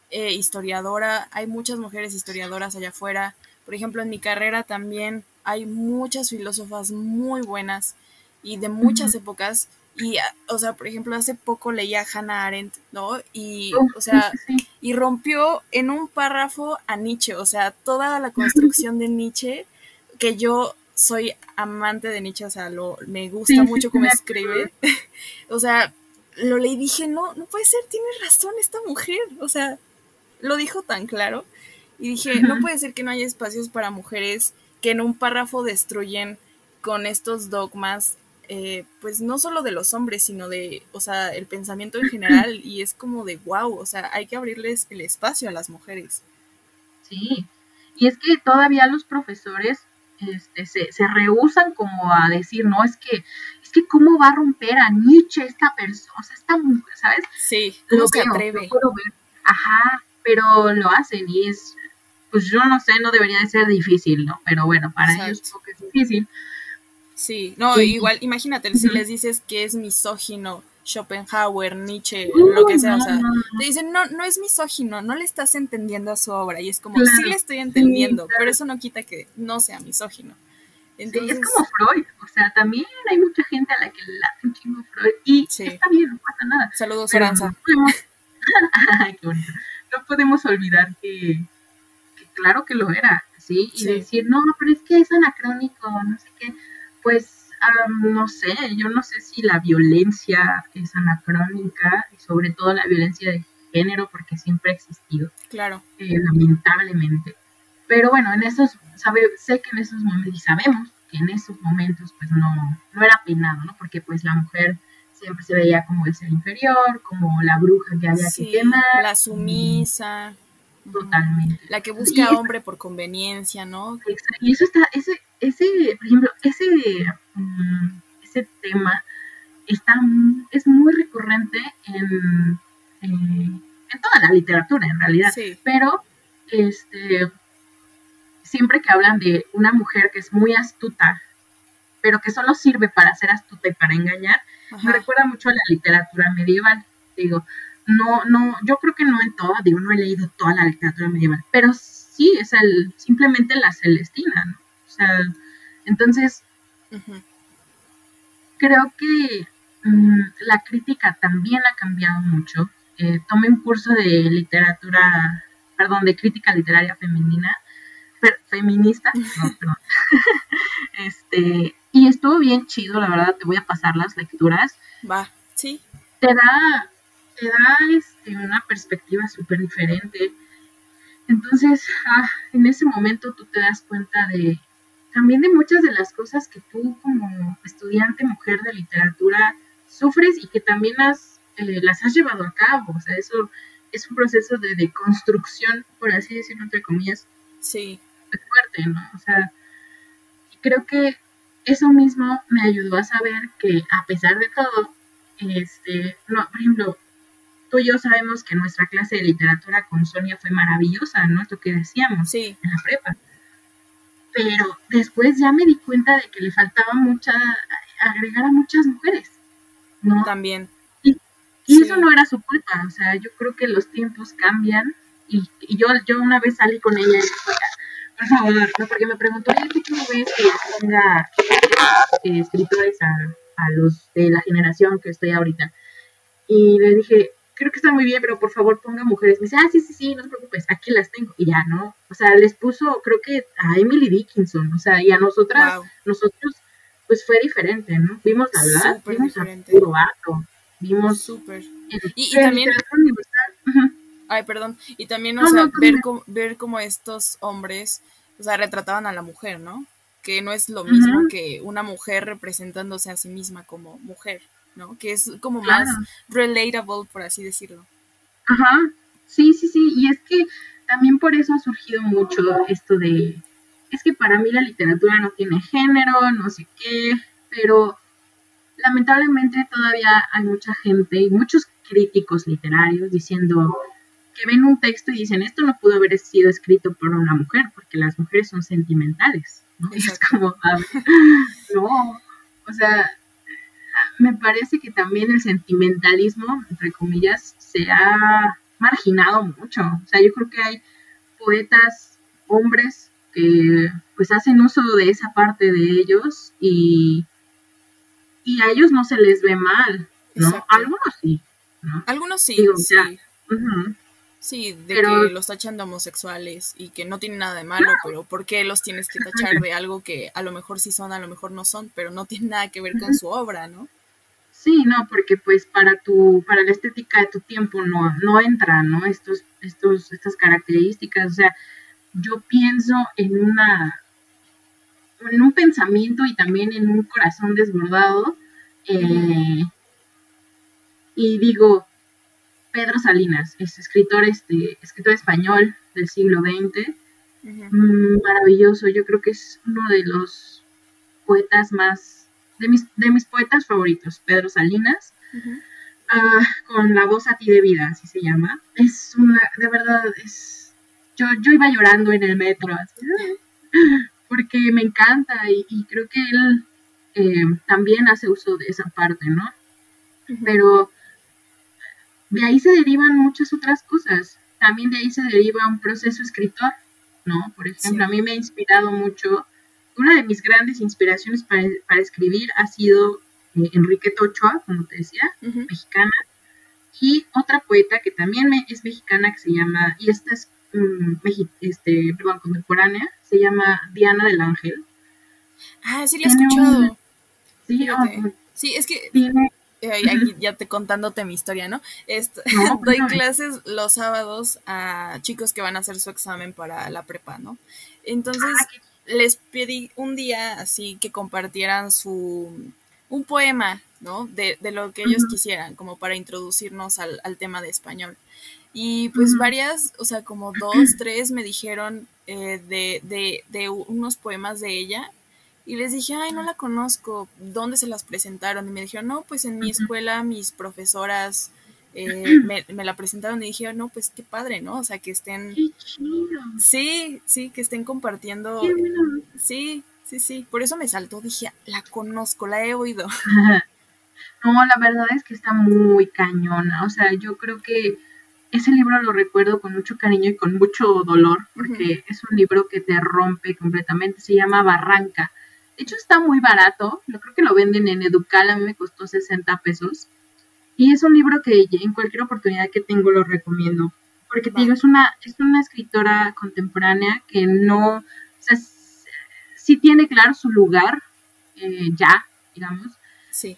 [SPEAKER 1] eh, historiadora, hay muchas mujeres historiadoras allá afuera. Por ejemplo, en mi carrera también hay muchas filósofas muy buenas y de muchas épocas. Y, ah, o sea, por ejemplo, hace poco leía Hannah Arendt, ¿no? Y, o sea, y rompió en un párrafo a Nietzsche, o sea, toda la construcción de Nietzsche, que yo soy amante de Nietzsche, o sea, lo, me gusta mucho cómo escribe. o sea, lo leí y dije, no, no puede ser, tiene razón esta mujer. O sea, lo dijo tan claro. Y dije, no puede ser que no haya espacios para mujeres que en un párrafo destruyen con estos dogmas, eh, pues no solo de los hombres, sino de, o sea, el pensamiento en general. Y es como de, wow, o sea, hay que abrirles el espacio a las mujeres.
[SPEAKER 2] Sí, y es que todavía los profesores este, se, se rehusan como a decir, no, es que, es que cómo va a romper a Nietzsche esta persona, o sea, esta mujer, ¿sabes?
[SPEAKER 1] Sí, ¿cómo se atreve?
[SPEAKER 2] Ajá, pero lo hacen y es, pues yo no sé, no debería de ser difícil, ¿no? Pero bueno, para ellos es difícil.
[SPEAKER 1] Sí, no, igual, imagínate, si les dices que es misógino, Schopenhauer, Nietzsche, lo que sea, o sea, te dicen, no, no es misógino, no le estás entendiendo a su obra, y es como, sí le estoy entendiendo, pero eso no quita que no sea misógino.
[SPEAKER 2] Entonces, es como Freud, o sea, también hay mucha gente a la que le late un chingo Freud, y está bien, no pasa nada.
[SPEAKER 1] Saludos, Aranza. No
[SPEAKER 2] podemos, no podemos olvidar que, claro que lo era, ¿sí? Y decir, no, pero es que es anacrónico, no sé qué, pues no sé, yo no sé si la violencia es anacrónica y sobre todo la violencia de género porque siempre ha existido.
[SPEAKER 1] Claro.
[SPEAKER 2] Eh, lamentablemente. Pero bueno, en esos, sabe, sé que en esos momentos, y sabemos que en esos momentos pues no, no era penado, ¿no? Porque pues la mujer siempre se veía como el ser inferior, como la bruja que había que quemar.
[SPEAKER 1] La sumisa.
[SPEAKER 2] Totalmente.
[SPEAKER 1] La que busca hombre por conveniencia, ¿no?
[SPEAKER 2] Y eso está, ese, ese, por ejemplo, ese, mm, ese tema está, es muy recurrente en, en, toda la literatura, en realidad. Pero, este, siempre que hablan de una mujer que es muy astuta, pero que solo sirve para ser astuta y para engañar, me recuerda mucho a la literatura medieval. Digo, no, no, yo creo que no en toda, digo, no he leído toda la literatura medieval, pero sí es el, simplemente la Celestina, ¿no? O sea, entonces, creo que mm, la crítica también ha cambiado mucho. Eh, tomé un curso de literatura, perdón, de crítica literaria femenina, feminista, no, perdón. este, y estuvo bien chido, la verdad, te voy a pasar las lecturas.
[SPEAKER 1] Va, sí.
[SPEAKER 2] Te da te da este, una perspectiva súper diferente. Entonces, ah, en ese momento tú te das cuenta de también de muchas de las cosas que tú como estudiante mujer de literatura sufres y que también has, eh, las has llevado a cabo. O sea, eso es un proceso de, de construcción, por así decirlo, entre comillas.
[SPEAKER 1] Sí.
[SPEAKER 2] fuerte, ¿no? O sea, creo que eso mismo me ayudó a saber que a pesar de todo, este, no, por ejemplo, tú y yo sabemos que nuestra clase de literatura con Sonia fue maravillosa, ¿no? Esto que decíamos
[SPEAKER 1] en
[SPEAKER 2] la prepa. Pero después ya me di cuenta de que le faltaba mucha, agregar a muchas mujeres, ¿no?
[SPEAKER 1] También.
[SPEAKER 2] Y, eso no era su culpa, o sea, yo creo que los tiempos cambian y, yo, yo una vez salí con ella y dije, por favor, ¿no? porque me preguntó, ¿qué tú ves que ponga eh, escritores a, a los de la generación que estoy ahorita? Y le dije, creo que está muy bien, pero por favor ponga mujeres. Me dice, ah, sí, sí, sí, no te preocupes, aquí las tengo. Y ya, ¿no? O sea, les puso, creo que a Emily Dickinson, o sea, y a nosotras, nosotros, pues fue diferente, ¿no? Vimos a la, vimos diferente. a Puro vimos...
[SPEAKER 1] Súper. Y, también... Ay, perdón. Y también, o sea, ver, como, ver cómo estos hombres, o sea, retrataban a la mujer, ¿no? Que no es lo mismo que una mujer representándose a sí misma como mujer. ¿No? Que es como más relatable, por así decirlo.
[SPEAKER 2] Ajá, sí, sí, sí, y es que también por eso ha surgido mucho esto de, es que para mí la literatura no tiene género, no sé qué, pero lamentablemente todavía hay mucha gente y muchos críticos literarios diciendo que ven un texto y dicen esto no pudo haber sido escrito por una mujer porque las mujeres son sentimentales, ¿no? es como, no, o sea, me parece que también el sentimentalismo, entre comillas, se ha marginado mucho. O sea, yo creo que hay poetas, hombres, que pues hacen uso de esa parte de ellos y, y a ellos no se les ve mal, ¿no? Algunos sí, ¿no?
[SPEAKER 1] Algunos sí, sí. Sí, de que los tachan de homosexuales y que no tienen nada de malo, pero ¿por qué los tienes que tachar de algo que a lo mejor sí son, a lo mejor no son, pero no tiene nada que ver con su obra, ¿no?
[SPEAKER 2] Sí, no, porque pues para tu, para la estética de tu tiempo no, no entran, ¿no? Estos, estos, estas características. O sea, yo pienso en una, en un pensamiento y también en un corazón desbordado. Eh, y digo, Pedro Salinas, es escritor, este, escritor español del siglo XX, maravilloso, yo creo que es uno de los poetas más, de mis, de mis poetas favoritos, Pedro Salinas, ah, con la voz a ti de vida, así se llama, es una, de verdad, es, yo, yo iba llorando en el metro, porque me encanta y, creo que él eh, también hace uso de esa parte, ¿no? Pero de ahí se derivan muchas otras cosas. También de ahí se deriva un proceso escritor, ¿no? Por ejemplo, a mí me ha inspirado mucho, una de mis grandes inspiraciones para, escribir ha sido eh, Enriqueta Ochoa, como te decía, mexicana, y otra poeta que también es mexicana que se llama, y esta es um, este, perdón, contemporánea, se llama Diana del Ángel.
[SPEAKER 1] Ah, sí, la he escuchado. sí, oh, sí, es que aquí ya te contándote mi historia, ¿no? doy clases los sábados a chicos que van a hacer su examen para la prepa, ¿no? Entonces ah, les pedí un día así que compartieran su un poema, ¿no? De, lo que ellos quisieran, como para introducirnos al, tema de español. Y pues varias, o sea, como dos, tres me dijeron eh, de, de, de unos poemas de ella y les dije, ay, no la conozco, ¿dónde se las presentaron? Y me dijeron, no, pues en mi escuela mis profesoras eh, me, la presentaron y dije, no, pues qué padre, ¿no? O sea, que estén...
[SPEAKER 2] Qué chido.
[SPEAKER 1] Sí, sí, que estén compartiendo... Sí, sí, sí, por eso me saltó, dije, la conozco, la he oído.
[SPEAKER 2] No, la verdad es que está muy cañona, o sea, yo creo que ese libro lo recuerdo con mucho cariño y con mucho dolor, porque es un libro que te rompe completamente, se llama Barranca de hecho, está muy barato. Yo creo que lo venden en Educal. A mí me costó 60 pesos. Y es un libro que en cualquier oportunidad que tengo lo recomiendo. Porque te digo, es una, es una escritora contemporánea que no. O sea, sí tiene claro su lugar, eh, ya, digamos.
[SPEAKER 1] Sí.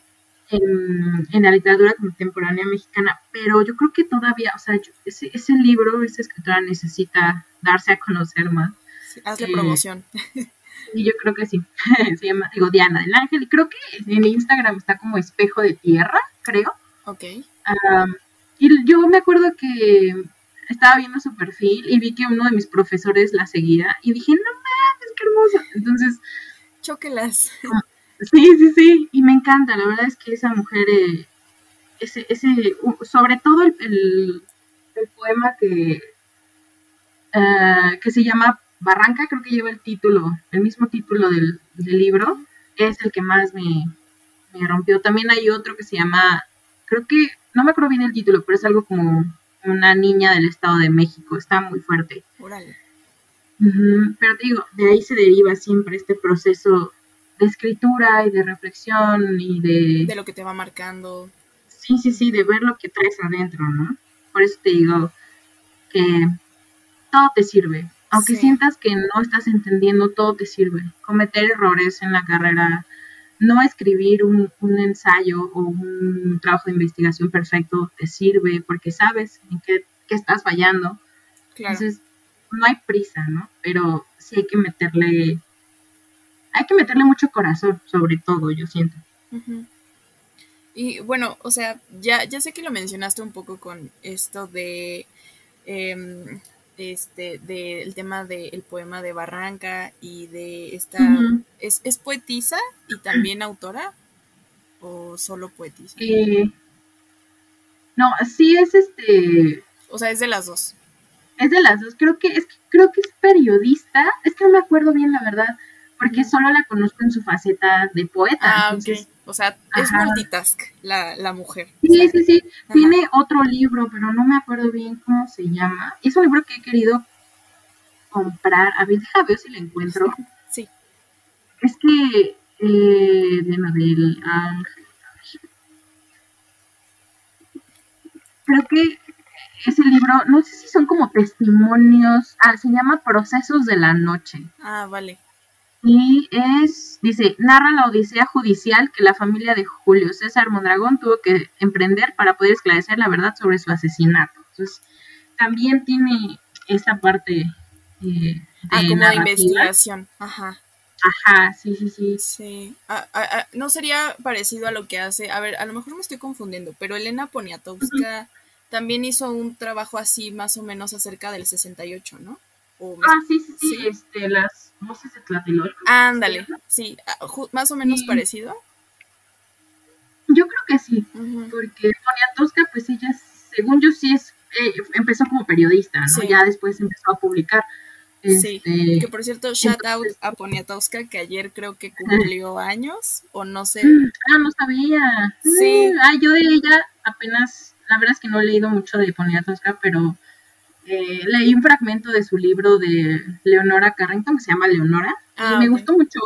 [SPEAKER 2] En, en, la literatura contemporánea mexicana, pero yo creo que todavía, o sea, ese, ese, libro, esa escritora necesita darse a conocer más.
[SPEAKER 1] Sí, hazle promoción.
[SPEAKER 2] Y yo creo que sí. Se llama, digo, Diana del Ángel. Y creo que en Instagram está como espejo de tierra, creo.
[SPEAKER 1] Ok.
[SPEAKER 2] y yo me acuerdo que estaba viendo su perfil y vi que uno de mis profesores la seguía y dije, no mames, qué hermosa. Entonces.
[SPEAKER 1] Chóquelas.
[SPEAKER 2] Sí, sí, sí. Y me encanta. La verdad es que esa mujer, eh, ese, ese, sobre todo el, el, poema que, uh, que se llama Barranca creo que lleva el título, el mismo título del, libro, es el que más me, rompió. También hay otro que se llama, creo que, no me acuerdo bien el título, pero es algo como una niña del Estado de México, está muy fuerte. Pero te digo, de ahí se deriva siempre este proceso de escritura y de reflexión y de...
[SPEAKER 1] De lo que te va marcando.
[SPEAKER 2] Sí, sí, sí, de ver lo que traes adentro, ¿no? Por eso te digo que todo te sirve, aunque sientas que no estás entendiendo, todo te sirve. Cometer errores en la carrera, no escribir un, ensayo o un trabajo de investigación perfecto te sirve porque sabes en qué, estás fallando. Entonces, no hay prisa, ¿no? Pero sí hay que meterle, hay que meterle mucho corazón, sobre todo, yo siento.
[SPEAKER 1] Y bueno, o sea, ya, ya sé que lo mencionaste un poco con esto de em, este, del tema del poema de Barranca y de esta... ¿es, ¿es, poetisa y también autora? ¿O solo poetisa?
[SPEAKER 2] Eh, no, sí es este...
[SPEAKER 1] O sea, es de las dos.
[SPEAKER 2] Es de las dos, creo que es, creo que es periodista, es que no me acuerdo bien la verdad, porque solo la conozco en su faceta de poeta.
[SPEAKER 1] Ah, O sea, es multitask la, la mujer.
[SPEAKER 2] Sí, sí, sí. Tiene otro libro, pero no me acuerdo bien cómo se llama. Es un libro que he querido comprar. A ver, déjame ver si lo encuentro.
[SPEAKER 1] Sí.
[SPEAKER 2] Es que, eh, de del Ángel. Creo que ese libro, no sé si son como testimonios, ah, se llama Procesos de la Noche.
[SPEAKER 1] Ah, vale.
[SPEAKER 2] Y es, dice, narra la odisea judicial que la familia de Julio César Mondragón tuvo que emprender para poder esclarecer la verdad sobre su asesinato. Entonces, también tiene esta parte eh,
[SPEAKER 1] ah, como de investigación. Ajá.
[SPEAKER 2] Ajá, sí, sí, sí.
[SPEAKER 1] Sí. No sería parecido a lo que hace. A ver, a lo mejor me estoy confundiendo, pero Elena Poniatowska también hizo un trabajo así, más o menos acerca del 68, ¿no?
[SPEAKER 2] ah, sí, sí, sí, este, las voces de Tlatelolco.
[SPEAKER 1] Ándale, sí, más o menos parecido.
[SPEAKER 2] Yo creo que sí, porque Poniatowska, pues ella, según yo, sí es, eh, empezó como periodista, ¿no? Ya después empezó a publicar.
[SPEAKER 1] Sí, este, que por cierto, shout out a Poniatowska, que ayer creo que cumplió años, o no sé.
[SPEAKER 2] Ah, no sabía. Sí. Ah, yo de ella apenas, la verdad es que no he leído mucho de Poniatowska, pero eh, leí un fragmento de su libro de Leonora Carrington, que se llama Leonora, y ah, me gustó mucho.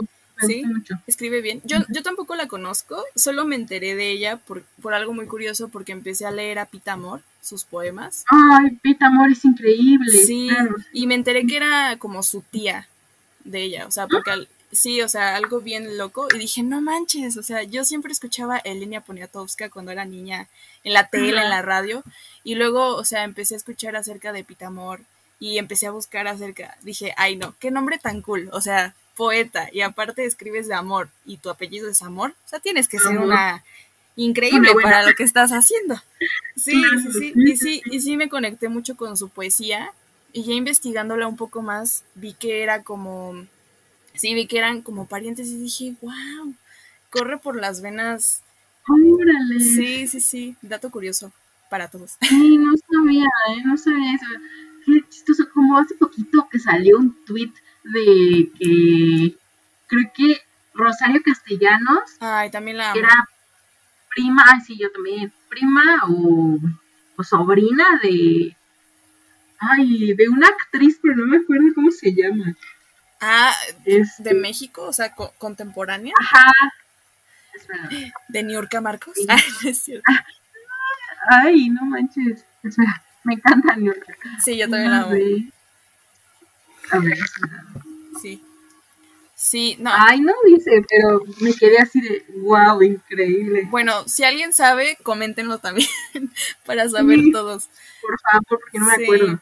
[SPEAKER 1] Sí, escribe bien. Yo, yo tampoco la conozco, solo me enteré de ella por, por algo muy curioso, porque empecé a leer a Pita Amor, sus poemas.
[SPEAKER 2] Ay, Pita Amor es increíble.
[SPEAKER 1] Sí, y me enteré que era como su tía de ella, o sea, porque al, Sí, o sea, algo bien loco. Y dije, no manches, o sea, yo siempre escuchaba a Elenia Poniatowska cuando era niña en la tele, en la radio. Y luego, o sea, empecé a escuchar acerca de Pitamor y empecé a buscar acerca. Dije, ay, no, qué nombre tan cool. O sea, poeta. Y aparte escribes de amor y tu apellido es amor. O sea, tienes que ser una increíble para lo que estás haciendo. Sí, sí, sí. Y sí, y sí me conecté mucho con su poesía. Y ya investigándola un poco más, vi que era como Sí, vi que eran como parientes y dije, wow, corre por las venas.
[SPEAKER 2] ¡Órale!
[SPEAKER 1] Sí, sí, sí, dato curioso para todos.
[SPEAKER 2] Sí, no sabía, ¿eh? no sabía eso. Qué chistoso, como hace poquito que salió un tweet de que creo que Rosario Castellanos
[SPEAKER 1] Ay, también la
[SPEAKER 2] era prima, ay sí, yo también, prima o, o sobrina de, ay, de una actriz, pero no me acuerdo cómo se llama.
[SPEAKER 1] Ah, de este México, o sea, contemporánea.
[SPEAKER 2] Ajá.
[SPEAKER 1] De Niurka Marcos.
[SPEAKER 2] Ay, no manches. Espera, me encanta Niurka.
[SPEAKER 1] Sí, yo también la amo.
[SPEAKER 2] A ver,
[SPEAKER 1] Sí. Sí, no.
[SPEAKER 2] Ay, no dice, pero me quedé así de wow, increíble.
[SPEAKER 1] Bueno, si alguien sabe, coméntenlo también para saber todos.
[SPEAKER 2] Por favor, porque no me acuerdo.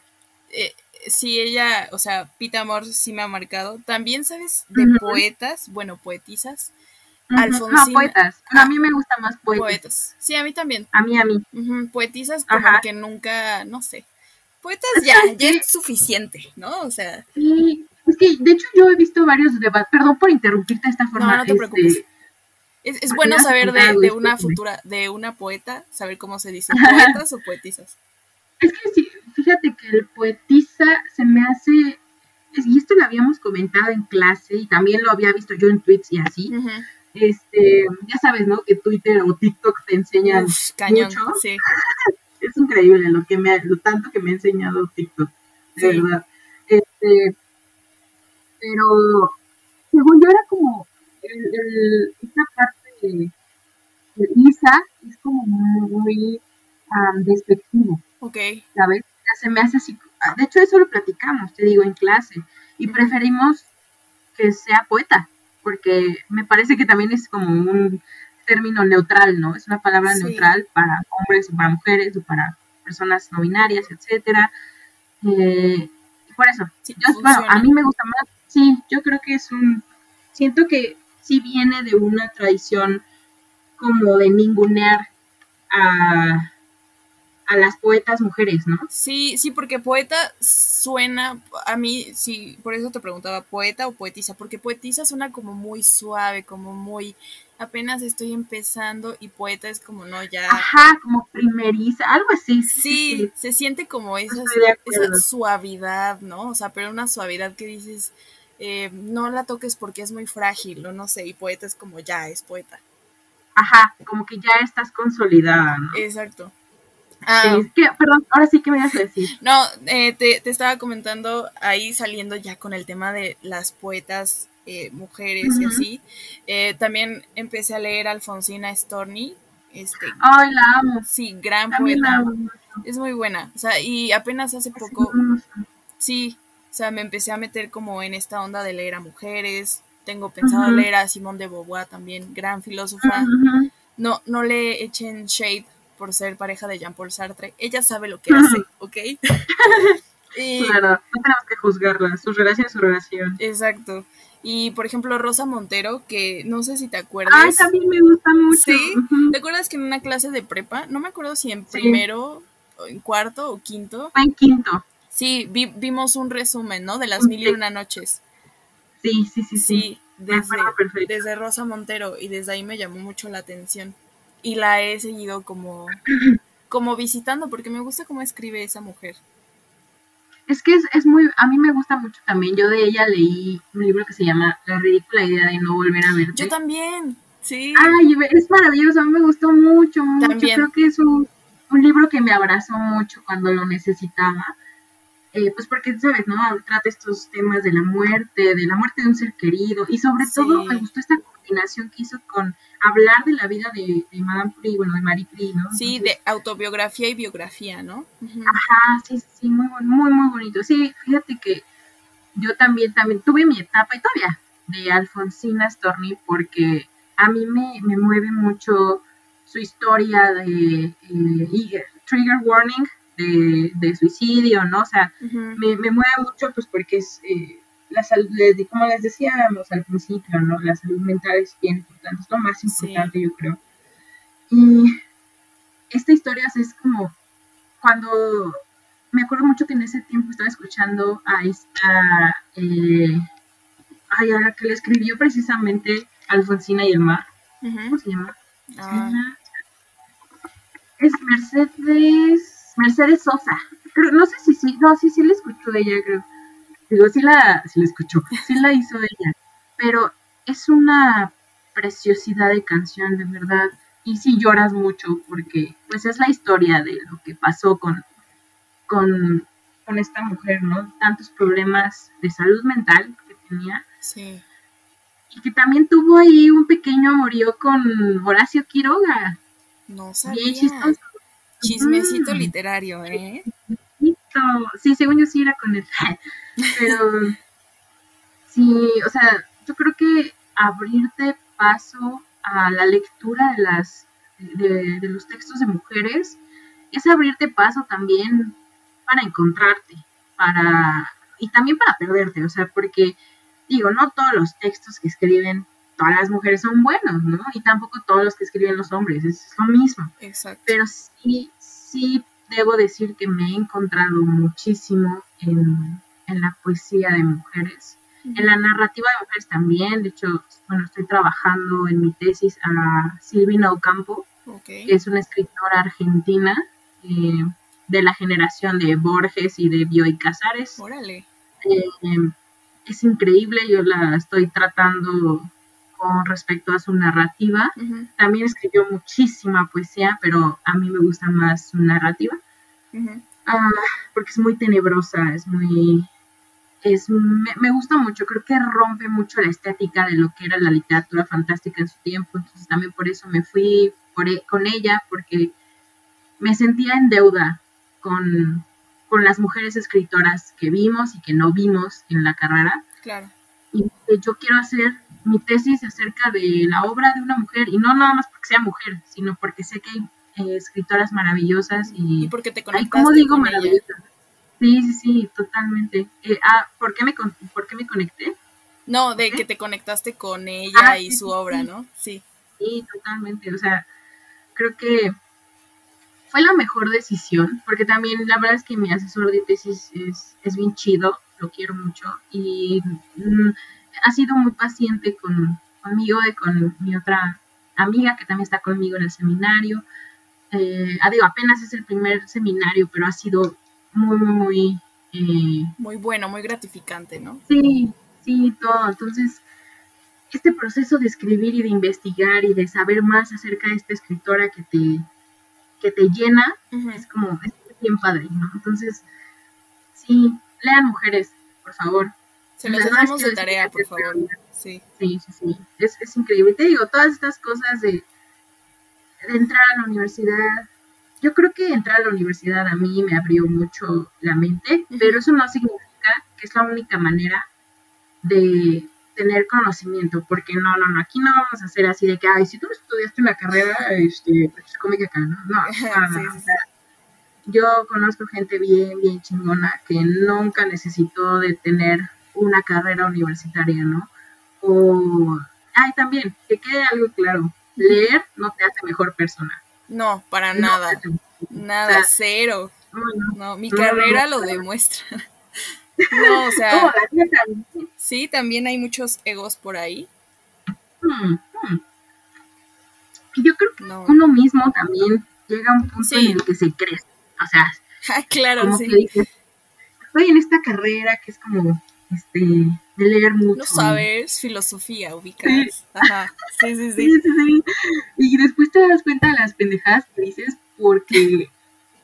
[SPEAKER 1] Eh, sí, ella, o sea, Pita Amor sí me ha marcado. También, ¿sabes? De poetas, bueno, poetisas.
[SPEAKER 2] Alfonsina. No, poetas. a mí me gusta más poetas. Poetas.
[SPEAKER 1] Sí, a mí también.
[SPEAKER 2] A mí, a mí.
[SPEAKER 1] Poetisas como que nunca, no sé. Poetas ya, ya es suficiente, ¿no? O sea.
[SPEAKER 2] Sí, es que de hecho yo he visto varios debates. Perdón por interrumpirte de esta forma.
[SPEAKER 1] No, no te este, preocupes. Es, es bueno saber de, de, una futura, de una poeta, saber cómo se dice, poetas o poetisas.
[SPEAKER 2] Es que sí, fíjate que el poetisa se me hace, y esto lo habíamos comentado en clase y también lo había visto yo en tweets y así. Este, ya sabes, ¿no? Que Twitter o TikTok te enseñan mucho.
[SPEAKER 1] Sí.
[SPEAKER 2] es increíble lo que me lo tanto que me ha enseñado TikTok, de verdad. Este, pero según yo era como el, esta parte de, Isa es como muy despectivo.
[SPEAKER 1] Ok.
[SPEAKER 2] ¿Sabes? se me hace así. Ah, de hecho, eso lo platicamos, te digo, en clase. Y preferimos que sea poeta, porque me parece que también es como un término neutral, ¿no? Es una palabra neutral para hombres o para mujeres o para personas no binarias, etcétera. Eh, por eso, bueno, a mí me gusta más, sí, yo creo que es un, siento que sí viene de una tradición como de ningunear a, a las poetas mujeres, ¿no?
[SPEAKER 1] Sí, sí, porque poeta suena, a mí, sí, por eso te preguntaba, poeta o poetisa, porque poetisa suena como muy suave, como muy, apenas estoy empezando y poeta es como, no, ya.
[SPEAKER 2] Ajá, como primeriza, algo así.
[SPEAKER 1] Sí, se siente como esa, esa, suavidad, ¿no? O sea, pero una suavidad que dices, eh, no la toques porque es muy frágil, o no sé, y poeta es como, ya, es poeta.
[SPEAKER 2] Ajá, como que ya estás consolidada, ¿no?
[SPEAKER 1] Exacto.
[SPEAKER 2] Ah, perdón, ahora sí que me vas a decir.
[SPEAKER 1] No, eh, te, estaba comentando ahí saliendo ya con el tema de las poetas eh, mujeres y así. Eh, también empecé a leer Alfonsina Storni, Este,
[SPEAKER 2] Ay, la amo.
[SPEAKER 1] Sí, gran
[SPEAKER 2] También
[SPEAKER 1] poeta.
[SPEAKER 2] la amo.
[SPEAKER 1] Es muy buena. O sea, y apenas hace poco,
[SPEAKER 2] Sí,
[SPEAKER 1] o sea, me empecé a meter como en esta onda de leer a mujeres. Tengo pensado leer a Simone de Beauvoir también, gran filósofa. No, no le echen shade por ser pareja de Jean-Paul Sartre. Ella sabe lo que hace, ¿ok? y,
[SPEAKER 2] Claro, no tenemos que juzgarla. Su relación es su relación.
[SPEAKER 1] exacto. Y por ejemplo, Rosa Montero, que no sé si te acuerdas.
[SPEAKER 2] Ay, también me gusta mucho.
[SPEAKER 1] Sí. ¿te acuerdas que en una clase de prepa, no me acuerdo si en
[SPEAKER 2] Sí.
[SPEAKER 1] primero, o en cuarto o quinto,
[SPEAKER 2] Fue en quinto.
[SPEAKER 1] sí, vi- vimos un resumen, ¿no? De las mil y una noches.
[SPEAKER 2] Sí, sí, sí, sí.
[SPEAKER 1] Sí, desde, desde Rosa Montero y desde ahí me llamó mucho la atención. Y la he seguido como, como visitando porque me gusta cómo escribe esa mujer.
[SPEAKER 2] Es que es, es muy, a mí me gusta mucho también. Yo de ella leí un libro que se llama La ridícula idea de no volver a verte.
[SPEAKER 1] Yo también, sí.
[SPEAKER 2] Ay, es maravilloso, a mí me gustó mucho, mucho.
[SPEAKER 1] También.
[SPEAKER 2] Creo que es un, un libro que me abrazó mucho cuando lo necesitaba. Eh, pues porque, ¿sabes? no Trata estos temas de la muerte, de la muerte de un ser querido. Y sobre
[SPEAKER 1] Sí.
[SPEAKER 2] todo me gustó esta combinación que hizo con hablar de la vida de, de Madame Curie, bueno, de Marie Curie, ¿no?
[SPEAKER 1] Sí, de autobiografía y biografía, ¿no?
[SPEAKER 2] Ajá, sí, sí, muy, muy, muy bonito. Sí, fíjate que yo también, también tuve mi etapa y todavía de Alfonsina Storni porque a mí me, me mueve mucho su historia de eh, eh, trigger warning de, de suicidio, ¿no? O sea,
[SPEAKER 1] Ujú.
[SPEAKER 2] me, me mueve mucho pues porque es eh, la salud, les- como les decíamos al principio, ¿no? La salud mental es bien importante, es lo más
[SPEAKER 1] Sí.
[SPEAKER 2] importante yo creo. Y esta historia es como cuando me acuerdo mucho que en ese tiempo estaba escuchando a esta eh, ay, a la que le escribió precisamente Alfonsina y el mar,
[SPEAKER 1] Ujú.
[SPEAKER 2] ¿cómo se llama?
[SPEAKER 1] Ah,
[SPEAKER 2] Es Mercedes, Mercedes Sosa. Creo- no sé si sí, no, sí, sí la escuchó ella, creo. Digo, sí la, sí la escuchó, sí la hizo ella. Pero es una preciosidad de canción, de verdad. Y sí lloras mucho porque, pues, es la historia de lo que pasó con, con, con esta mujer, ¿no? Tantos problemas de salud mental que tenía
[SPEAKER 1] sí.
[SPEAKER 2] y que también tuvo ahí un pequeño amorío con Horacio Quiroga.
[SPEAKER 1] No
[SPEAKER 2] Bien
[SPEAKER 1] sabía.
[SPEAKER 2] chistoso.
[SPEAKER 1] Chismecito literario, ¿eh?
[SPEAKER 2] Listo. Sí, según yo sí era con él. Pero sí, o sea, yo creo que abrirte paso a la lectura de las de, de los textos de mujeres es abrirte paso también para encontrarte, para y también para perderte, o sea, porque digo, no todos los textos que escriben todas las mujeres son buenos, ¿no? Y tampoco todos los que escriben los hombres, es lo mismo
[SPEAKER 1] Exacto.
[SPEAKER 2] pero sí, sí debo decir que me he encontrado muchísimo en, en la poesía de mujeres, en la narrativa de mujeres también, de hecho, bueno, estoy trabajando en mi tesis a Silvina Ocampo, que es una escritora argentina eh, de la generación de Borges y de Bioy Casares.
[SPEAKER 1] Órale.
[SPEAKER 2] Eh, es increíble, yo la estoy tratando con respecto a su narrativa. También escribió muchísima poesía, pero a mí me gusta más su narrativa, ah, porque es muy tenebrosa, es muy... Es, me, me gusta mucho, creo que rompe mucho la estética de lo que era la literatura fantástica en su tiempo, entonces también por eso me fui por e- con ella, porque me sentía en deuda con, con las mujeres escritoras que vimos y que no vimos en la carrera,
[SPEAKER 1] Claro.
[SPEAKER 2] Y yo quiero hacer mi tesis acerca de la obra de una mujer, y no nada más porque sea mujer, sino porque sé que hay eh, escritoras maravillosas
[SPEAKER 1] Y
[SPEAKER 2] y...
[SPEAKER 1] porque te
[SPEAKER 2] Ay, ¿cómo digo maravillosas? Sí, sí, sí, totalmente. Eh, ah, ¿por qué, me ¿por qué me conecté?
[SPEAKER 1] No, de que te conectaste con ella
[SPEAKER 2] Ah,
[SPEAKER 1] y
[SPEAKER 2] sí,
[SPEAKER 1] su
[SPEAKER 2] sí,
[SPEAKER 1] obra,
[SPEAKER 2] sí.
[SPEAKER 1] ¿no? Sí.
[SPEAKER 2] Sí, totalmente. O sea, creo que fue la mejor decisión, porque también la verdad es que mi asesor de tesis es, es bien chido, lo quiero mucho, y mm, ha sido muy paciente con, conmigo y con mi otra amiga que también está conmigo en el seminario. Eh, ah, digo, apenas es el primer seminario, pero ha sido muy, muy, muy... eh,
[SPEAKER 1] Muy bueno, muy gratificante, ¿no?
[SPEAKER 2] Sí, sí, todo. Entonces, este proceso de escribir y de investigar y de saber más acerca de esta escritora que te, que te llena, es como, es bien padre, ¿no? Entonces, sí, lean mujeres, por favor.
[SPEAKER 1] Se los
[SPEAKER 2] que
[SPEAKER 1] de tarea, por favor. Sí.
[SPEAKER 2] Sí, sí, sí. Es, es increíble. Te digo, todas estas cosas de, entrar a la universidad, yo creo que entrar a la universidad a mí me abrió mucho la mente, pero eso no significa que es la única manera de tener conocimiento, porque no, no, no, aquí no vamos a hacer así de que, ay, si tú estudiaste una carrera, este, pues come que acá, ¿no? No, no, no, yo conozco gente bien, bien chingona que nunca necesitó de tener una carrera universitaria, ¿no? O, ay, también, que quede algo claro, leer no te hace mejor persona.
[SPEAKER 1] No, para nada. Nada, cero. No, mi carrera lo demuestra. No, o sea. sí, también hay muchos egos por ahí.
[SPEAKER 2] Hmm, hmm. Yo creo que uno mismo también llega a un punto en el que se crece. O sea,
[SPEAKER 1] ah, claro,
[SPEAKER 2] como que dices, estoy en esta carrera que es como este, de leer mucho.
[SPEAKER 1] No sabes, filosofía, ubicas. Ajá, sí, sí, sí.
[SPEAKER 2] sí, sí, Y después te das cuenta de las pendejadas que dices porque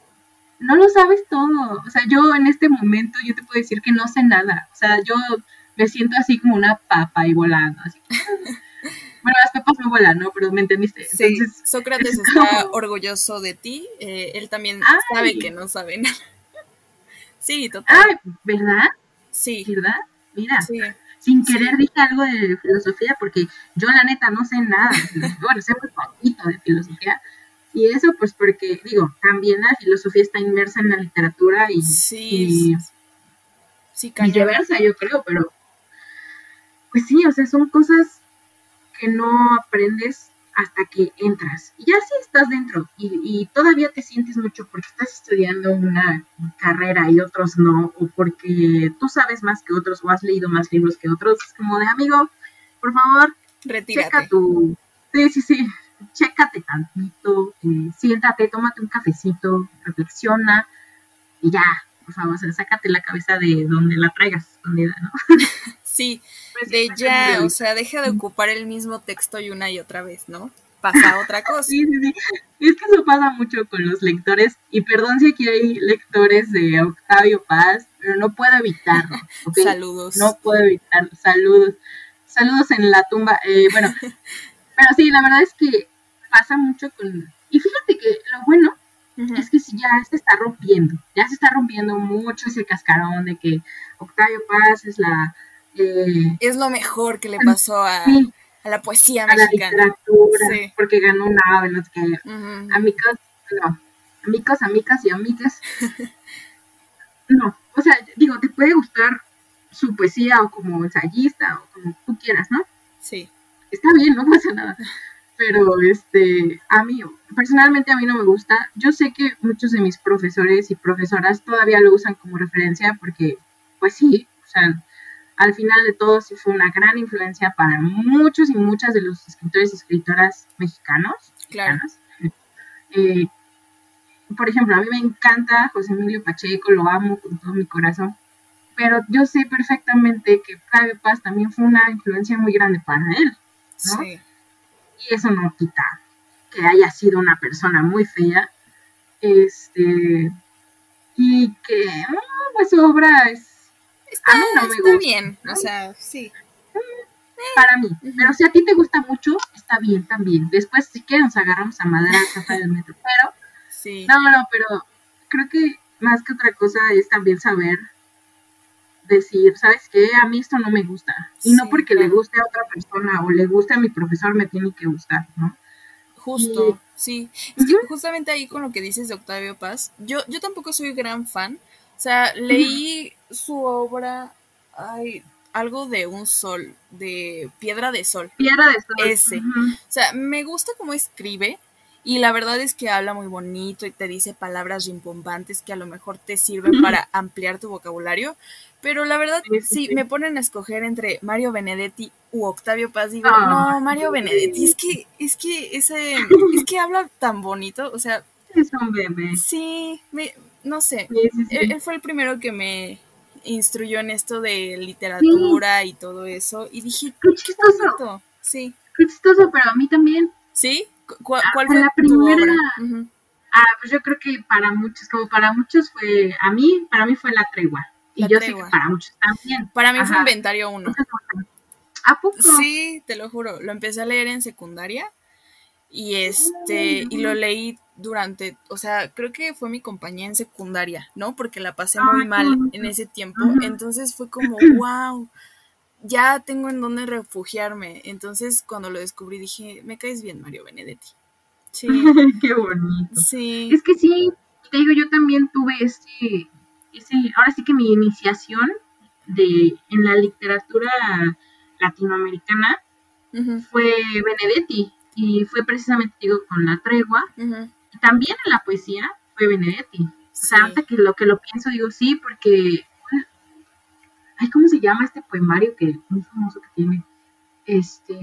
[SPEAKER 2] no lo sabes todo. O sea, yo en este momento yo te puedo decir que no sé nada. O sea, yo me siento así como una papa y volando. Así. Bueno, las papas no vuelan, ¿no? Pero me entendiste.
[SPEAKER 1] Sí, Sócrates está orgulloso de ti. Eh, él también sabe que no sabe nada. sí, total.
[SPEAKER 2] Ay, ¿verdad?
[SPEAKER 1] Sí.
[SPEAKER 2] ¿Verdad? Mira. Sin querer dije algo de filosofía porque yo la neta no sé nada. bueno, sé muy poquito de filosofía y eso pues porque, digo, también la filosofía está inmersa en la literatura y,
[SPEAKER 1] sí,
[SPEAKER 2] sí, viceversa, yo creo, pero pues sí, o sea, son cosas que no aprendes hasta que entras. Y ya si estás dentro y, y, todavía te sientes mucho porque estás estudiando una carrera y otros no, o porque tú sabes más que otros o has leído más libros que otros, es como de amigo, por favor,
[SPEAKER 1] Retírate.
[SPEAKER 2] checa tu... Sí, sí, sí, chécate tantito, eh, siéntate, tómate un cafecito, reflexiona y ya, por favor, sácate la cabeza de donde la traigas, donde, ¿no?
[SPEAKER 1] Sí, pues de ya, o sea, deja de ocupar el mismo texto y una y otra vez, ¿no? Pasa otra cosa.
[SPEAKER 2] Sí, sí, sí. Es que eso pasa mucho con los lectores, y perdón si aquí hay lectores de Octavio Paz, pero no puedo evitarlo.
[SPEAKER 1] Saludos.
[SPEAKER 2] No puedo evitarlo. Saludos. Saludos en la tumba. Eh, bueno, pero sí, la verdad es que pasa mucho con... Y fíjate que lo bueno es que si ya se está rompiendo, ya se está rompiendo mucho ese cascarón de que Octavio Paz es la...
[SPEAKER 1] Eh, es lo mejor que le pasó a, a la poesía
[SPEAKER 2] a
[SPEAKER 1] mexicana.
[SPEAKER 2] la literatura, porque ganó una ave, no sé qué. Amigos, no, amigas y amigas. no, o sea, digo, te puede gustar su poesía o como ensayista o como tú quieras, ¿no?
[SPEAKER 1] Sí.
[SPEAKER 2] Está bien, no pasa nada pero este, a mí, personalmente a mí no me gusta. Yo sé que muchos de mis profesores y profesoras todavía lo usan como referencia porque, pues sí, o sea, al final de todo sí fue una gran influencia para muchos y muchas de los escritores y escritoras mexicanos.
[SPEAKER 1] Claro.
[SPEAKER 2] Eh, por ejemplo, a mí me encanta José Emilio Pacheco, lo amo con todo mi corazón, pero yo sé perfectamente que Octavio Paz también fue una influencia muy grande para él, ¿no? Sí y eso no quita que haya sido una persona muy fea, este, y que mm, pues su obra es,
[SPEAKER 1] a mí no me gusta. bien, o sea, sí.
[SPEAKER 2] Para mí, pero si a ti te gusta mucho, está bien también. Después, si quieren, nos agarramos a madera del metro, pero,
[SPEAKER 1] sí.
[SPEAKER 2] no, no, pero creo que más que otra cosa es también saber decir, ¿sabes qué? A mí esto no me gusta. Y no porque le guste a otra persona o le guste a mi profesor, me tiene que gustar, ¿no?
[SPEAKER 1] Justo, sí. Es que justamente ahí con lo que dices de Octavio Paz, yo, yo tampoco soy gran fan. O sea, leí su obra, ay, algo de un sol, de Piedra de Sol.
[SPEAKER 2] Piedra de Sol.
[SPEAKER 1] Ese. O sea, me gusta cómo escribe, y la verdad es que habla muy bonito y te dice palabras rimbombantes que a lo mejor te sirven para ampliar tu vocabulario. Pero la verdad, sí, me ponen a escoger entre Mario Benedetti u Octavio Paz. Digo, ah, no, Mario Benedetti, es que, es que ese, es que habla tan bonito, o sea.
[SPEAKER 2] Es un bebé.
[SPEAKER 1] Sí, me, no sé. él, fue el primero que me instruyó en esto de literatura y todo eso. Y dije,
[SPEAKER 2] qué chistoso.
[SPEAKER 1] Sí.
[SPEAKER 2] Qué chistoso, pero a mí también.
[SPEAKER 1] ¿Sí? ¿Cuál, cuál fue la primera?
[SPEAKER 2] Ah, pues yo creo que para muchos, como para muchos fue, a mí, para mí fue la tregua. Y yo sé que para muchos también.
[SPEAKER 1] Para mí fue inventario uno.
[SPEAKER 2] ¿A poco?
[SPEAKER 1] Sí, te lo juro. Lo empecé a leer en secundaria. Y este, y lo leí durante, o sea, creo que fue mi compañía en secundaria, ¿no? Porque la pasé muy mal en ese tiempo. Entonces fue como, wow, ya tengo en dónde refugiarme. Entonces, cuando lo descubrí, dije, me caes bien, Mario Benedetti.
[SPEAKER 2] Sí. Qué bonito.
[SPEAKER 1] Sí.
[SPEAKER 2] Es que sí, te digo, yo también tuve ese, ese, ahora sí que mi iniciación de, en la literatura latinoamericana fue Benedetti y fue precisamente, digo, con La Tregua. Y también en la poesía fue Benedetti. O sea, hasta que lo que lo pienso, digo, sí, porque... Ay, ¿cómo se llama este poemario que muy famoso que tiene? Este...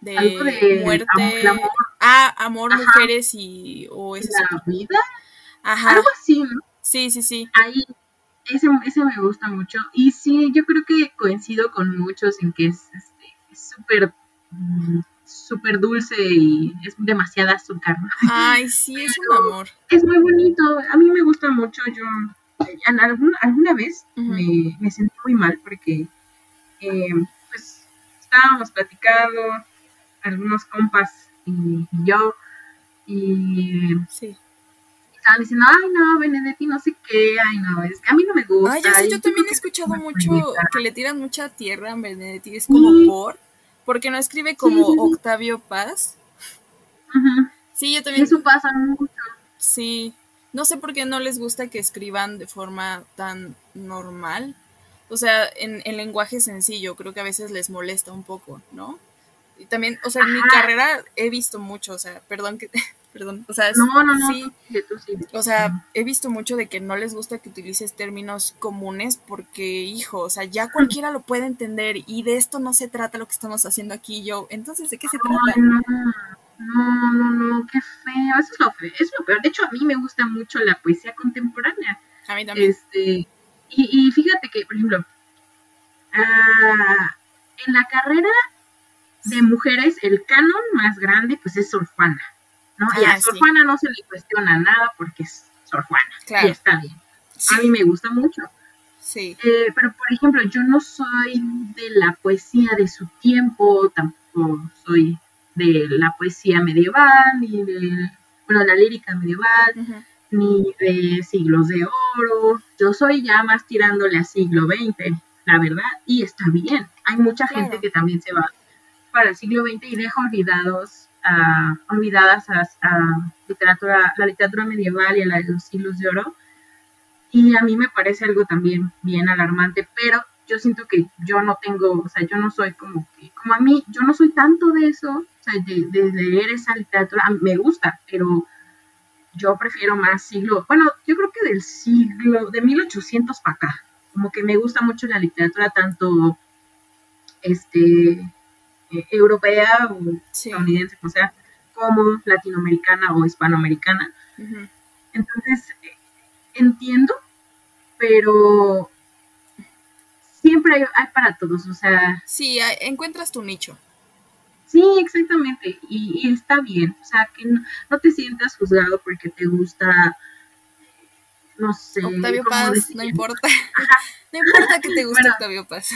[SPEAKER 1] De, algo de muerte. Amor, Ah, amor, mujeres y... O ese
[SPEAKER 2] la vida. Ajá. Algo así, ¿no?
[SPEAKER 1] Sí, sí, sí.
[SPEAKER 2] Ahí, ese, ese me gusta mucho. Y sí, yo creo que coincido con muchos en que es este, súper mm, súper dulce y es demasiada azúcar.
[SPEAKER 1] Ay, sí, es un amor.
[SPEAKER 2] Es muy bonito, a mí me gusta mucho. Yo alguna, alguna vez me, me, sentí muy mal porque eh, pues estábamos platicando algunos compas y, yo y
[SPEAKER 1] sí.
[SPEAKER 2] estaban diciendo, ay no, Benedetti no sé qué, ay no, es que a mí no me gusta.
[SPEAKER 1] Ay, ya sé, yo también he escuchado mucho que le tiran mucha tierra a Benedetti, es como por porque no escribe como Octavio Paz. Sí, yo también.
[SPEAKER 2] Eso pasa mucho.
[SPEAKER 1] Sí. No sé por qué no les gusta que escriban de forma tan normal. O sea, en, en lenguaje sencillo, creo que a veces les molesta un poco, ¿no? Y también, o sea, en mi carrera he visto mucho, o sea, perdón que perdón. O sea,
[SPEAKER 2] no, no, no,
[SPEAKER 1] sí. O sea, he visto mucho de que no les gusta que utilices términos comunes porque, hijo, o sea, ya cualquiera lo puede entender y de esto no se trata lo que estamos haciendo aquí yo. Entonces, ¿de qué se trata?
[SPEAKER 2] No, no, no, no, qué feo. Eso es lo feo. Es lo peor. De hecho, a mí me gusta mucho la poesía contemporánea.
[SPEAKER 1] A mí también.
[SPEAKER 2] Este, y, y fíjate que, por ejemplo, ah, en la carrera de mujeres, el canon más grande, pues es Sor ¿no? y a ah, Sor Juana no se le cuestiona nada porque es Sor Juana. Y está bien. A mí me gusta mucho.
[SPEAKER 1] Sí.
[SPEAKER 2] Eh, pero, por ejemplo, yo no soy de la poesía de su tiempo, tampoco soy de la poesía medieval, ni de, bueno, la lírica medieval, ni de siglos de oro. Yo soy ya más tirándole a siglo XX, la verdad, y está bien. Hay mucha gente que también se va para el siglo XX y deja olvidados olvidadas a, literatura, la literatura medieval y a la de los siglos de oro. Y a mí me parece algo también bien alarmante, pero yo siento que yo no tengo, o sea, yo no soy como que, como a mí, yo no soy tanto de eso, o sea, de, leer esa literatura, me gusta, pero yo prefiero más siglo, bueno, yo creo que del siglo, de 1800 para acá, como que me gusta mucho la literatura tanto, este, europea o estadounidense, o sea, como latinoamericana o hispanoamericana. Entonces, entiendo, pero siempre hay, para todos, o sea...
[SPEAKER 1] Sí, encuentras tu nicho.
[SPEAKER 2] Sí, exactamente, y, está bien, o sea, que no, te sientas juzgado porque te gusta, no sé...
[SPEAKER 1] Octavio Paz, no importa, no importa que te guste Octavio Paz.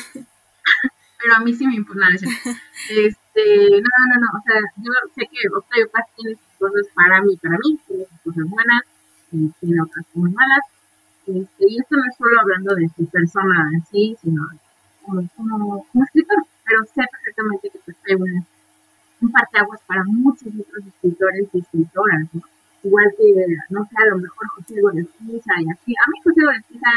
[SPEAKER 2] Pero a mí sí me importa. Este, no, no, no, o sea, yo sé que Octavio Paz tiene cosas para mí, para mí, tiene cosas buenas y tiene otras muy malas. Este, y esto no es solo hablando de su persona en sí, sino como, como, escritor, pero sé perfectamente que Octavio es un parteaguas para muchos otros escritores y escritoras, ¿no? Igual que, no sé, a lo mejor José Pisa y así. A mí José Pisa,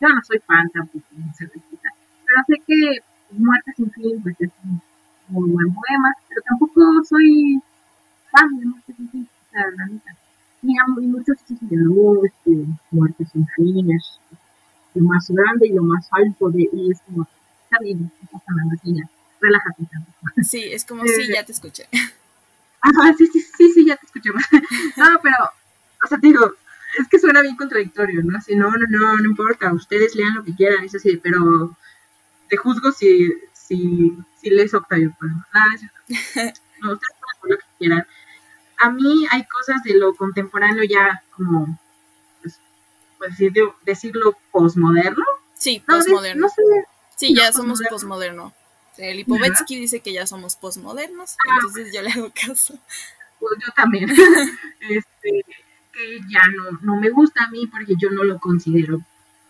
[SPEAKER 2] yo no soy fan tampoco de José Pisa pero sé que Muerte sin fin pues es un muy buen poema, pero tampoco soy fan de Muerte sin fin, o sea, la neta. Y, muchos dicen, no, este, Muerte sin fin es lo más grande y lo más alto de, y es como, está bien, estás hablando así ya, relájate tampoco.
[SPEAKER 1] Sí, es como, sí, ya te escuché.
[SPEAKER 2] Ajá, sí, sí, sí, sí, ya te escuché. no, pero, o sea, te digo, es que suena bien contradictorio, ¿no? Así, no, no, no, no importa, ustedes lean lo que quieran, eso sí, pero te juzgo si, si, si lees Octavio Paz. no, ustedes pueden lo que quieran. A mí hay cosas de lo contemporáneo ya como, pues, pues decirlo, posmoderno.
[SPEAKER 1] Sí, posmoderno. sí, ya somos posmoderno. El Lipovetsky dice que ya somos posmodernos, ah, entonces yo le hago caso.
[SPEAKER 2] Pues yo también. este, que ya no, no me gusta a mí porque yo no lo considero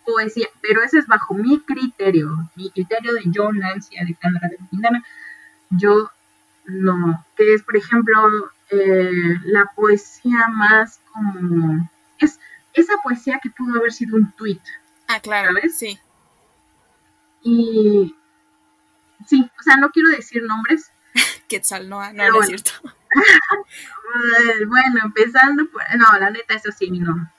[SPEAKER 2] poesía, pero ese es bajo mi criterio, mi criterio de John Nancy Alejandra de Quintana. Yo no, que es, por ejemplo, eh, la poesía más como. Es esa poesía que pudo haber sido un tweet.
[SPEAKER 1] Ah, claro, ¿sabes? sí.
[SPEAKER 2] Y. Sí, o sea, no quiero decir nombres.
[SPEAKER 1] Quetzal, no, no, no es cierto.
[SPEAKER 2] bueno, empezando por. No, la neta, eso sí, no.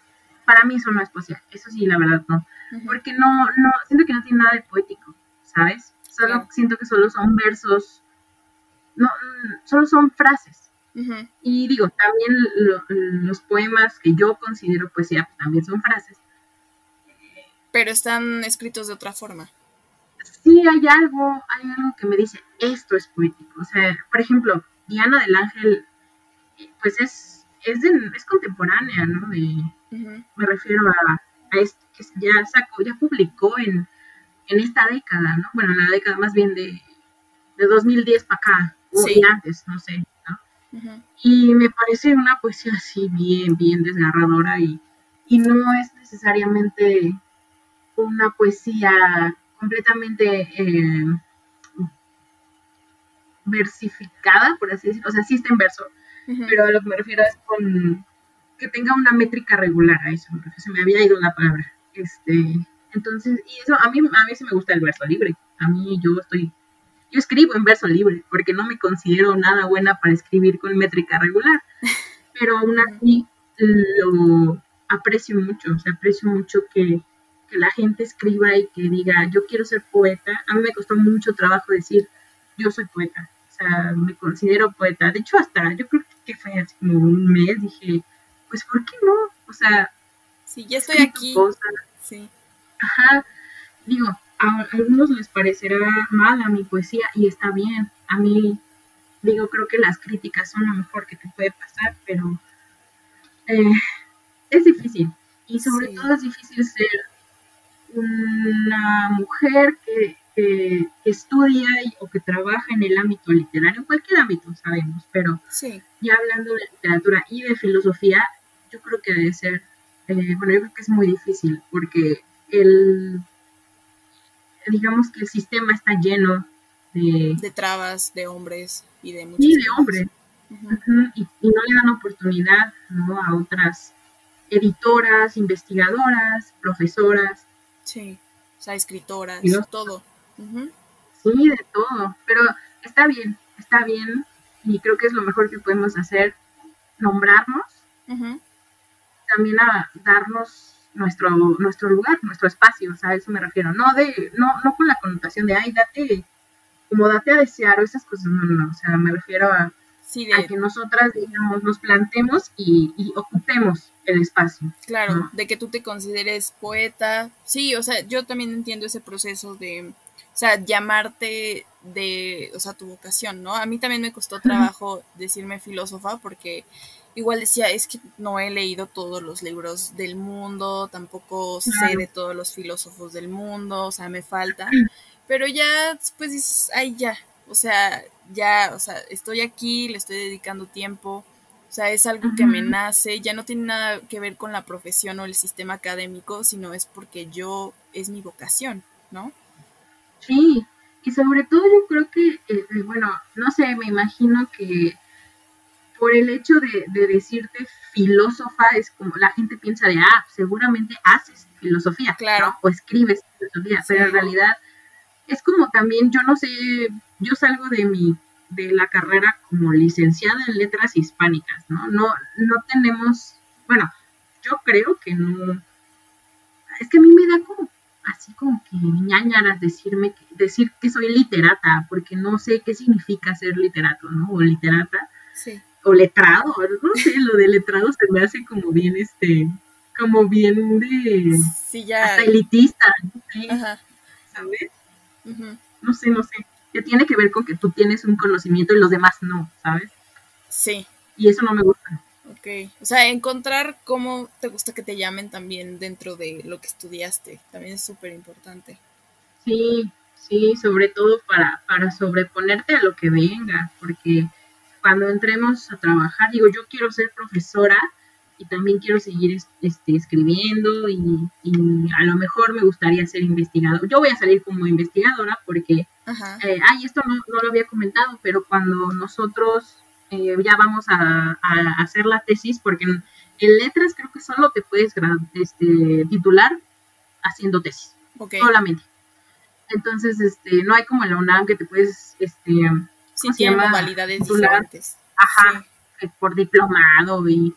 [SPEAKER 2] Para mí eso no es poesía. Eso sí, la verdad, no. Porque no, no, siento que no tiene nada de poético, ¿sabes? Solo siento que solo son versos. No, mm, solo son frases. Y digo, también los poemas que yo considero poesía pues, también son frases.
[SPEAKER 1] Pero están escritos de otra forma.
[SPEAKER 2] Sí, hay algo, hay algo que me dice, esto es poético. O sea, por ejemplo, Diana del Ángel, pues es, es, es contemporánea, ¿no? Me refiero a, a esto que ya sacó, ya publicó en, en esta década, ¿no? Bueno, la década más bien de, de 2010 para acá, o antes, no sé. Y me parece una poesía así bien, bien desgarradora y, y no es necesariamente una poesía completamente eh, versificada, por así decirlo. O sea, sí está en verso, pero a lo que me refiero es con que tenga una métrica regular a eso, porque se me había ido la palabra. Este, entonces, y eso a mí, a mí sí me gusta el verso libre. A mí yo estoy yo escribo en verso libre porque no me considero nada buena para escribir con métrica regular, pero aún así lo aprecio mucho, o sea, aprecio mucho que, la gente escriba y que diga, yo quiero ser poeta. A mí me costó mucho trabajo decir, yo soy poeta, sea, me considero poeta. De hecho, hasta yo creo que fue así como un mes, dije, pues, ¿por qué no? O sea,
[SPEAKER 1] sí, ya estoy aquí. Sí.
[SPEAKER 2] Ajá, digo, a algunos les parecerá mala mi poesía y está bien. A mí, digo, creo que las críticas son lo mejor que te puede pasar, pero eh, es difícil. Y sobre todo es difícil ser una mujer que, estudia o que trabaja en el ámbito literario, en cualquier ámbito sabemos, pero ya hablando de literatura y de filosofía, yo creo que debe ser, eh, bueno, yo creo que es muy difícil porque el digamos que el sistema está lleno de...
[SPEAKER 1] De trabas, de hombres y de
[SPEAKER 2] muchos. Sí, de hombres. y, no le dan oportunidad ¿no? a otras editoras, investigadoras, profesoras.
[SPEAKER 1] Sí, o sea, escritoras, todo.
[SPEAKER 2] Sí, de todo. Pero está bien, está bien. Y creo que es lo mejor que podemos hacer, nombrarnos. También a darnos nuestro, nuestro lugar, nuestro espacio, o sea, a eso me refiero, no de, no, no con la connotación de ay, date, como date a desear o esas cosas, no, no, no, o sea, me refiero a, que nosotras, digamos, nos plantemos y, ocupemos el espacio.
[SPEAKER 1] Claro, de que tú te consideres poeta, sí, o sea, yo también entiendo ese proceso de, sea, llamarte de, o sea, tu vocación, ¿no? A mí también me costó trabajo decirme filósofa porque igual decía, es que no he leído todos los libros del mundo, tampoco sé de todos los filósofos del mundo, o sea, me falta, pero ya después dices, ay, ya, o sea, ya, o sea, estoy aquí, le estoy dedicando tiempo, o sea, es algo que me nace, ya no tiene nada que ver con la profesión o el sistema académico, sino es porque yo, es mi vocación, ¿no?
[SPEAKER 2] Sí, y sobre todo yo creo que, eh, bueno, no sé, me imagino que por el hecho de, decirte filósofa, es como la gente piensa de, ah, seguramente haces filosofía,
[SPEAKER 1] claro.
[SPEAKER 2] o escribes filosofía, pero en realidad es como también, yo no sé, yo salgo de mi de la carrera como licenciada en letras hispánicas, ¿no? No, no tenemos, bueno, yo creo que no, es que a mí me da como así como que ñañaras decirme, decir que soy literata, porque no sé qué significa ser literato, ¿no? O literata.
[SPEAKER 1] Sí
[SPEAKER 2] o letrado, no sé, lo de letrado se me hace como bien, este, como bien de,
[SPEAKER 1] sí, ya.
[SPEAKER 2] hasta elitista, ¿sabes? No sé, no sé, que tiene que ver con que tú tienes un conocimiento y los demás no, ¿sabes?
[SPEAKER 1] Sí.
[SPEAKER 2] Y eso no me gusta.
[SPEAKER 1] Ok, o sea, encontrar cómo te gusta que te llamen también dentro de lo que estudiaste, también es súper importante.
[SPEAKER 2] Sí, Sí, sobre todo para, para sobreponerte a lo que venga, porque cuando entremos a trabajar, digo, yo quiero ser profesora y también quiero seguir este, escribiendo y, a lo mejor me gustaría ser investigador. Yo voy a salir como investigadora porque, eh, ay, esto no, lo había comentado, pero cuando nosotros eh, ya vamos a, hacer la tesis, porque en, letras creo que solo te puedes este, titular haciendo tesis, solamente. Entonces, este, no hay como en la UNAM que te puedes, este,
[SPEAKER 1] sí, tiene modalidades diferentes.
[SPEAKER 2] Ajá, por diplomado y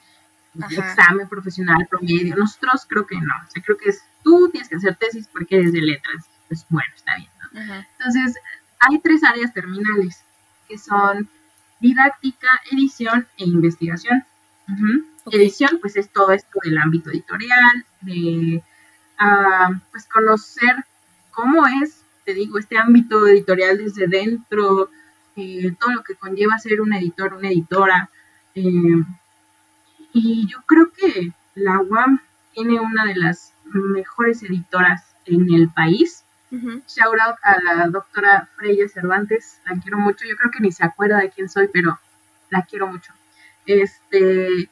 [SPEAKER 2] examen profesional promedio. Nosotros creo que no. O sea, creo que es tú tienes que hacer tesis porque eres de letras. Pues bueno, está bien. ¿no? Entonces, hay tres áreas terminales que son didáctica, edición e investigación. Edición, pues es todo esto del ámbito editorial, de uh, pues conocer cómo es, te digo, este ámbito editorial desde dentro, eh, todo lo que conlleva ser un editor, una editora. Eh, y yo creo que la UAM tiene una de las mejores editoras en el país. Shout out a la doctora Freya Cervantes, la quiero mucho. Yo creo que ni se acuerda de quién soy, pero la quiero mucho. Este,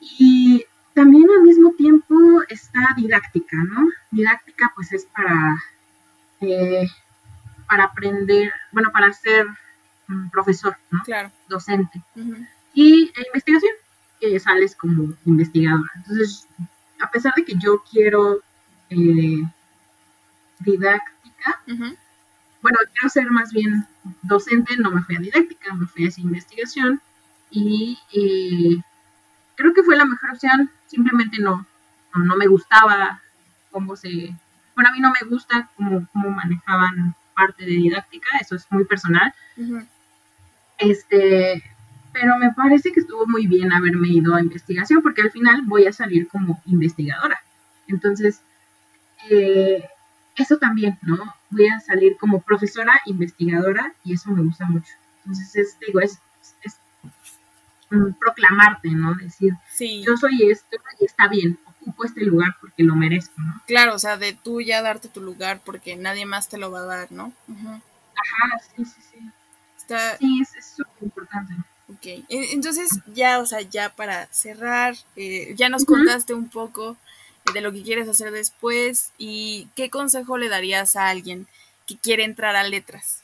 [SPEAKER 2] y también al mismo tiempo está didáctica, ¿no? Didáctica pues es para, eh, para aprender, bueno, para ser profesor, ¿no?
[SPEAKER 1] Claro.
[SPEAKER 2] Docente. Y e investigación que sales como investigadora. Entonces, a pesar de que yo quiero eh, didáctica, bueno, quiero ser más bien docente, no me fui a didáctica, me fui a esa investigación y eh, creo que fue la mejor opción, simplemente no, no, me gustaba cómo se, bueno, a mí no me gusta cómo, cómo manejaban parte de didáctica, eso es muy personal. Este, pero me parece que estuvo muy bien haberme ido a investigación porque al final voy a salir como investigadora. Entonces, eh, eso también, ¿no? Voy a salir como profesora investigadora y eso me gusta mucho. Entonces, es, digo, es, es, proclamarte, ¿no? Decir, yo soy esto y está bien, ocupo este lugar porque lo merezco, ¿no?
[SPEAKER 1] Claro, o sea, de tú ya darte tu lugar porque nadie más te lo va a dar, ¿no?
[SPEAKER 2] Ajá, sí, sí, sí. Sí, es súper importante.
[SPEAKER 1] Ok, entonces ya, o sea, ya para cerrar, eh, ya nos contaste un poco de lo que quieres hacer después y qué consejo le darías a alguien que quiere entrar a letras.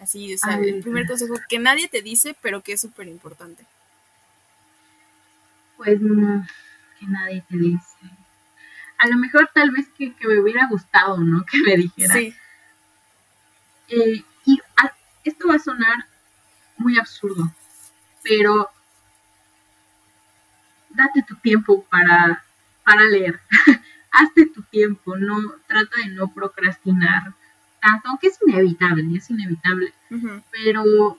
[SPEAKER 1] Así, o sea, el primer consejo que nadie te dice, pero que es súper importante.
[SPEAKER 2] Pues no, que nadie te dice. A lo mejor tal vez que, me hubiera gustado, ¿no? Que me dijera. Sí. Eh, y esto va a sonar muy absurdo, pero date tu tiempo para, para leer. Hazte tu tiempo, no trata de no procrastinar tanto, aunque es inevitable, es inevitable, pero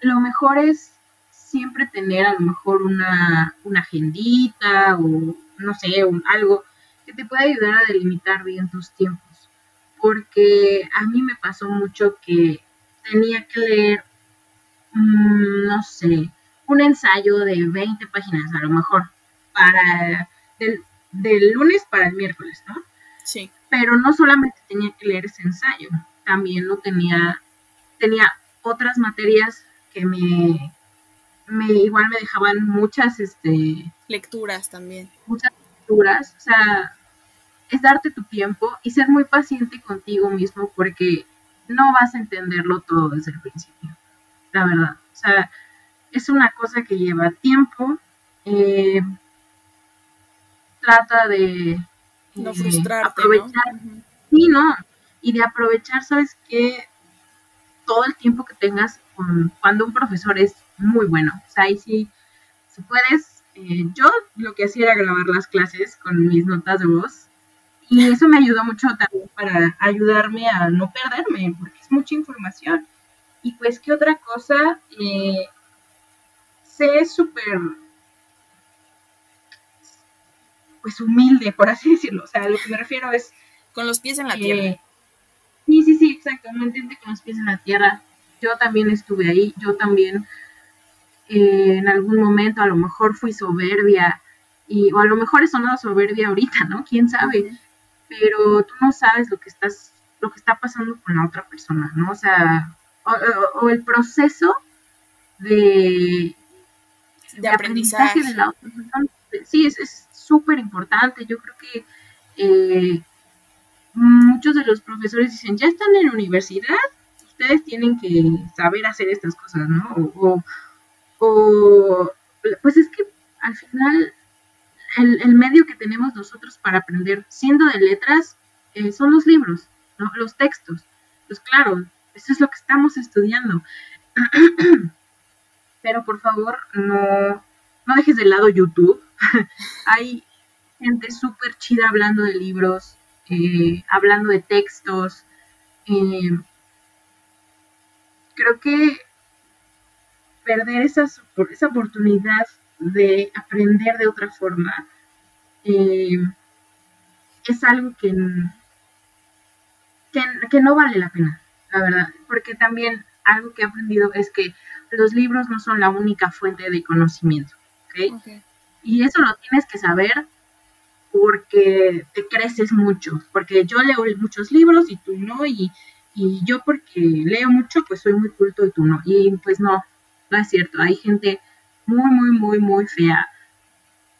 [SPEAKER 2] lo mejor es siempre tener a lo mejor una, una agendita o no sé, algo que te pueda ayudar a delimitar bien tus tiempos. Porque a mí me pasó mucho que tenía que leer Mm, no sé, un ensayo de 20 páginas a lo mejor, para del, lunes para el miércoles, ¿no?
[SPEAKER 1] Sí.
[SPEAKER 2] Pero no solamente tenía que leer ese ensayo, también lo tenía, tenía otras materias que me, me igual me dejaban muchas, este...
[SPEAKER 1] Lecturas también.
[SPEAKER 2] Muchas lecturas, o sea, es darte tu tiempo y ser muy paciente contigo mismo porque no vas a entenderlo todo desde el principio la verdad. O sea, es una cosa que lleva tiempo. Eh, trata de
[SPEAKER 1] no eh,
[SPEAKER 2] aprovechar. Sí, no. Y de aprovechar, ¿sabes qué? Todo el tiempo que tengas cuando un profesor es muy bueno. O sea, ahí sí, si puedes. Eh, yo lo que hacía era grabar las clases con mis notas de voz. Y eso me ayudó mucho también para ayudarme a no perderme, porque es mucha información. Y pues, ¿qué otra cosa? Eh, sé súper, pues humilde, por así decirlo. O sea, lo que me refiero es...
[SPEAKER 1] Con los pies en la tierra.
[SPEAKER 2] Sí, sí, sí, exactamente, con los pies en la tierra. Yo también estuve ahí, yo también eh, en algún momento a lo mejor fui soberbia, y, o a lo mejor he sonado soberbia ahorita, ¿no? ¿Quién sabe? Pero tú no sabes lo que estás lo que está pasando con la otra persona, ¿no? O sea, o, el proceso de,
[SPEAKER 1] de, aprendizaje. de la otra
[SPEAKER 2] persona. Sí, es súper importante. Yo creo que eh, muchos de los profesores dicen, ya están en la universidad, ustedes tienen que saber hacer estas cosas, ¿no? O, o pues es que al final el, medio que tenemos nosotros para aprender siendo de letras eh, son los libros, ¿no? los textos. Pues claro, eso es lo que estamos estudiando. Pero por favor, no, no dejes de lado YouTube. Hay gente súper chida hablando de libros, eh, hablando de textos. Eh, creo que perder esa, oportunidad de aprender de otra forma eh, es algo que, que, no vale la pena, la verdad, porque también algo que he aprendido es que los libros no son la única fuente de conocimiento, Y eso lo tienes que saber porque te creces mucho, porque yo leo muchos libros y tú no, y, y yo porque leo mucho, pues soy muy culto y tú no, y pues no, no es cierto, hay gente muy, muy, muy, muy fea,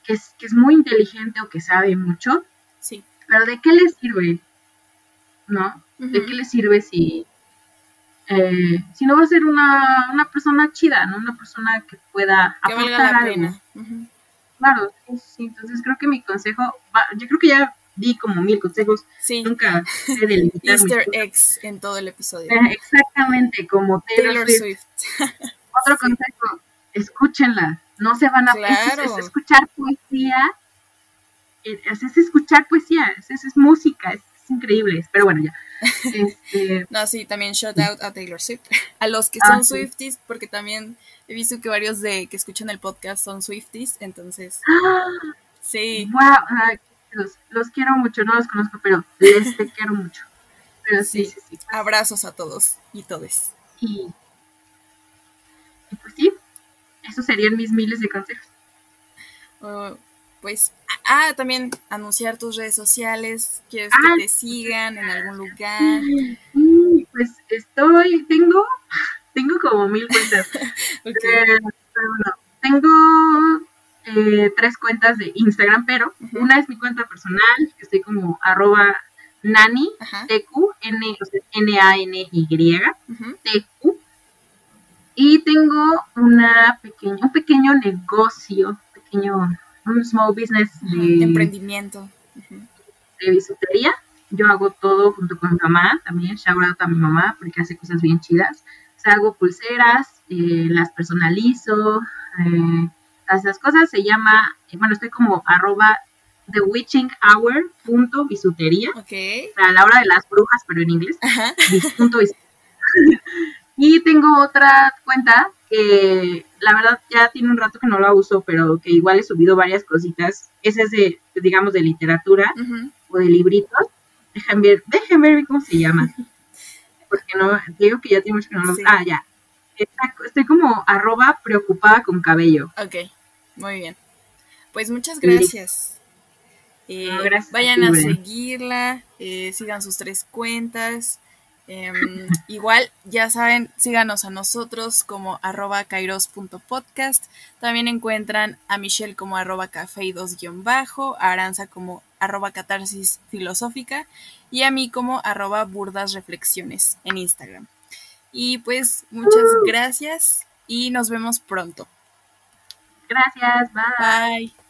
[SPEAKER 2] que es, que es muy inteligente o que sabe mucho,
[SPEAKER 1] sí.
[SPEAKER 2] pero ¿de qué le sirve? ¿No? ¿De qué le sirve si, eh, si no va a ser una, una, persona chida, ¿no? Una persona que pueda
[SPEAKER 1] que aportar la Pena.
[SPEAKER 2] Claro, sí, entonces creo que mi consejo, yo creo que ya di como mil consejos,
[SPEAKER 1] sí.
[SPEAKER 2] nunca sé delimitar.
[SPEAKER 1] Easter eggs en todo el episodio.
[SPEAKER 2] Eh, exactamente, como Taylor, Swift. Otro consejo, escúchenla, no se van a escuchar poesía, eh, es, escuchar poesía, es, es música, es, increíble, pero bueno, ya. Este,
[SPEAKER 1] no, sí, también shout out a Taylor Swift, a los que son ah, Swifties, porque también he visto que varios de que escuchan el podcast son Swifties, entonces, sí.
[SPEAKER 2] Wow, los, quiero mucho, no los conozco, pero les te quiero mucho. Pero sí, sí, sí.
[SPEAKER 1] Abrazos a todos y todes.
[SPEAKER 2] Y, y pues sí, esos serían mis miles de consejos.
[SPEAKER 1] Oh, pues, ah, también anunciar tus redes sociales, quieres que ah, te sigan en algún lugar.
[SPEAKER 2] pues estoy, tengo, tengo como mil cuentas. Eh, tengo eh, tres cuentas de Instagram, pero una es mi cuenta personal, que estoy como arroba nani, TQ, N, N-A-N-Y, TQ, y tengo una pequeña, un pequeño negocio, pequeño, un small business
[SPEAKER 1] de, emprendimiento.
[SPEAKER 2] De bisutería. Yo hago todo junto con mi mamá también, shout out a mi mamá porque hace cosas bien chidas. O sea, hago pulseras, eh, las personalizo, eh, esas cosas. Se llama, eh, bueno, estoy como arroba thewitchinghour.bisutería.
[SPEAKER 1] Ok.
[SPEAKER 2] Para la hora de las brujas, pero en inglés. Punto y tengo otra cuenta que la verdad ya tiene un rato que no la uso, pero que igual he subido varias cositas. Esa es de, digamos, de literatura o de libritos. Déjenme ver, déjenme ver cómo se llama. Porque no, digo que ya tiene mucho que no lo Ah, ya. Estoy como arroba preocupada con cabello.
[SPEAKER 1] Ok, muy bien. Pues muchas gracias. Eh, vayan a seguirla, eh, sigan sus tres cuentas. Em, igual, ya saben, síganos a nosotros como arroba kairos.podcast. También encuentran a Michelle como arroba café 2 bajo, a Aranza como arroba catarsis filosófica y a mí como arroba burdas reflexiones en Instagram. Y pues muchas gracias y nos vemos pronto.
[SPEAKER 2] Gracias, bye.
[SPEAKER 1] Bye.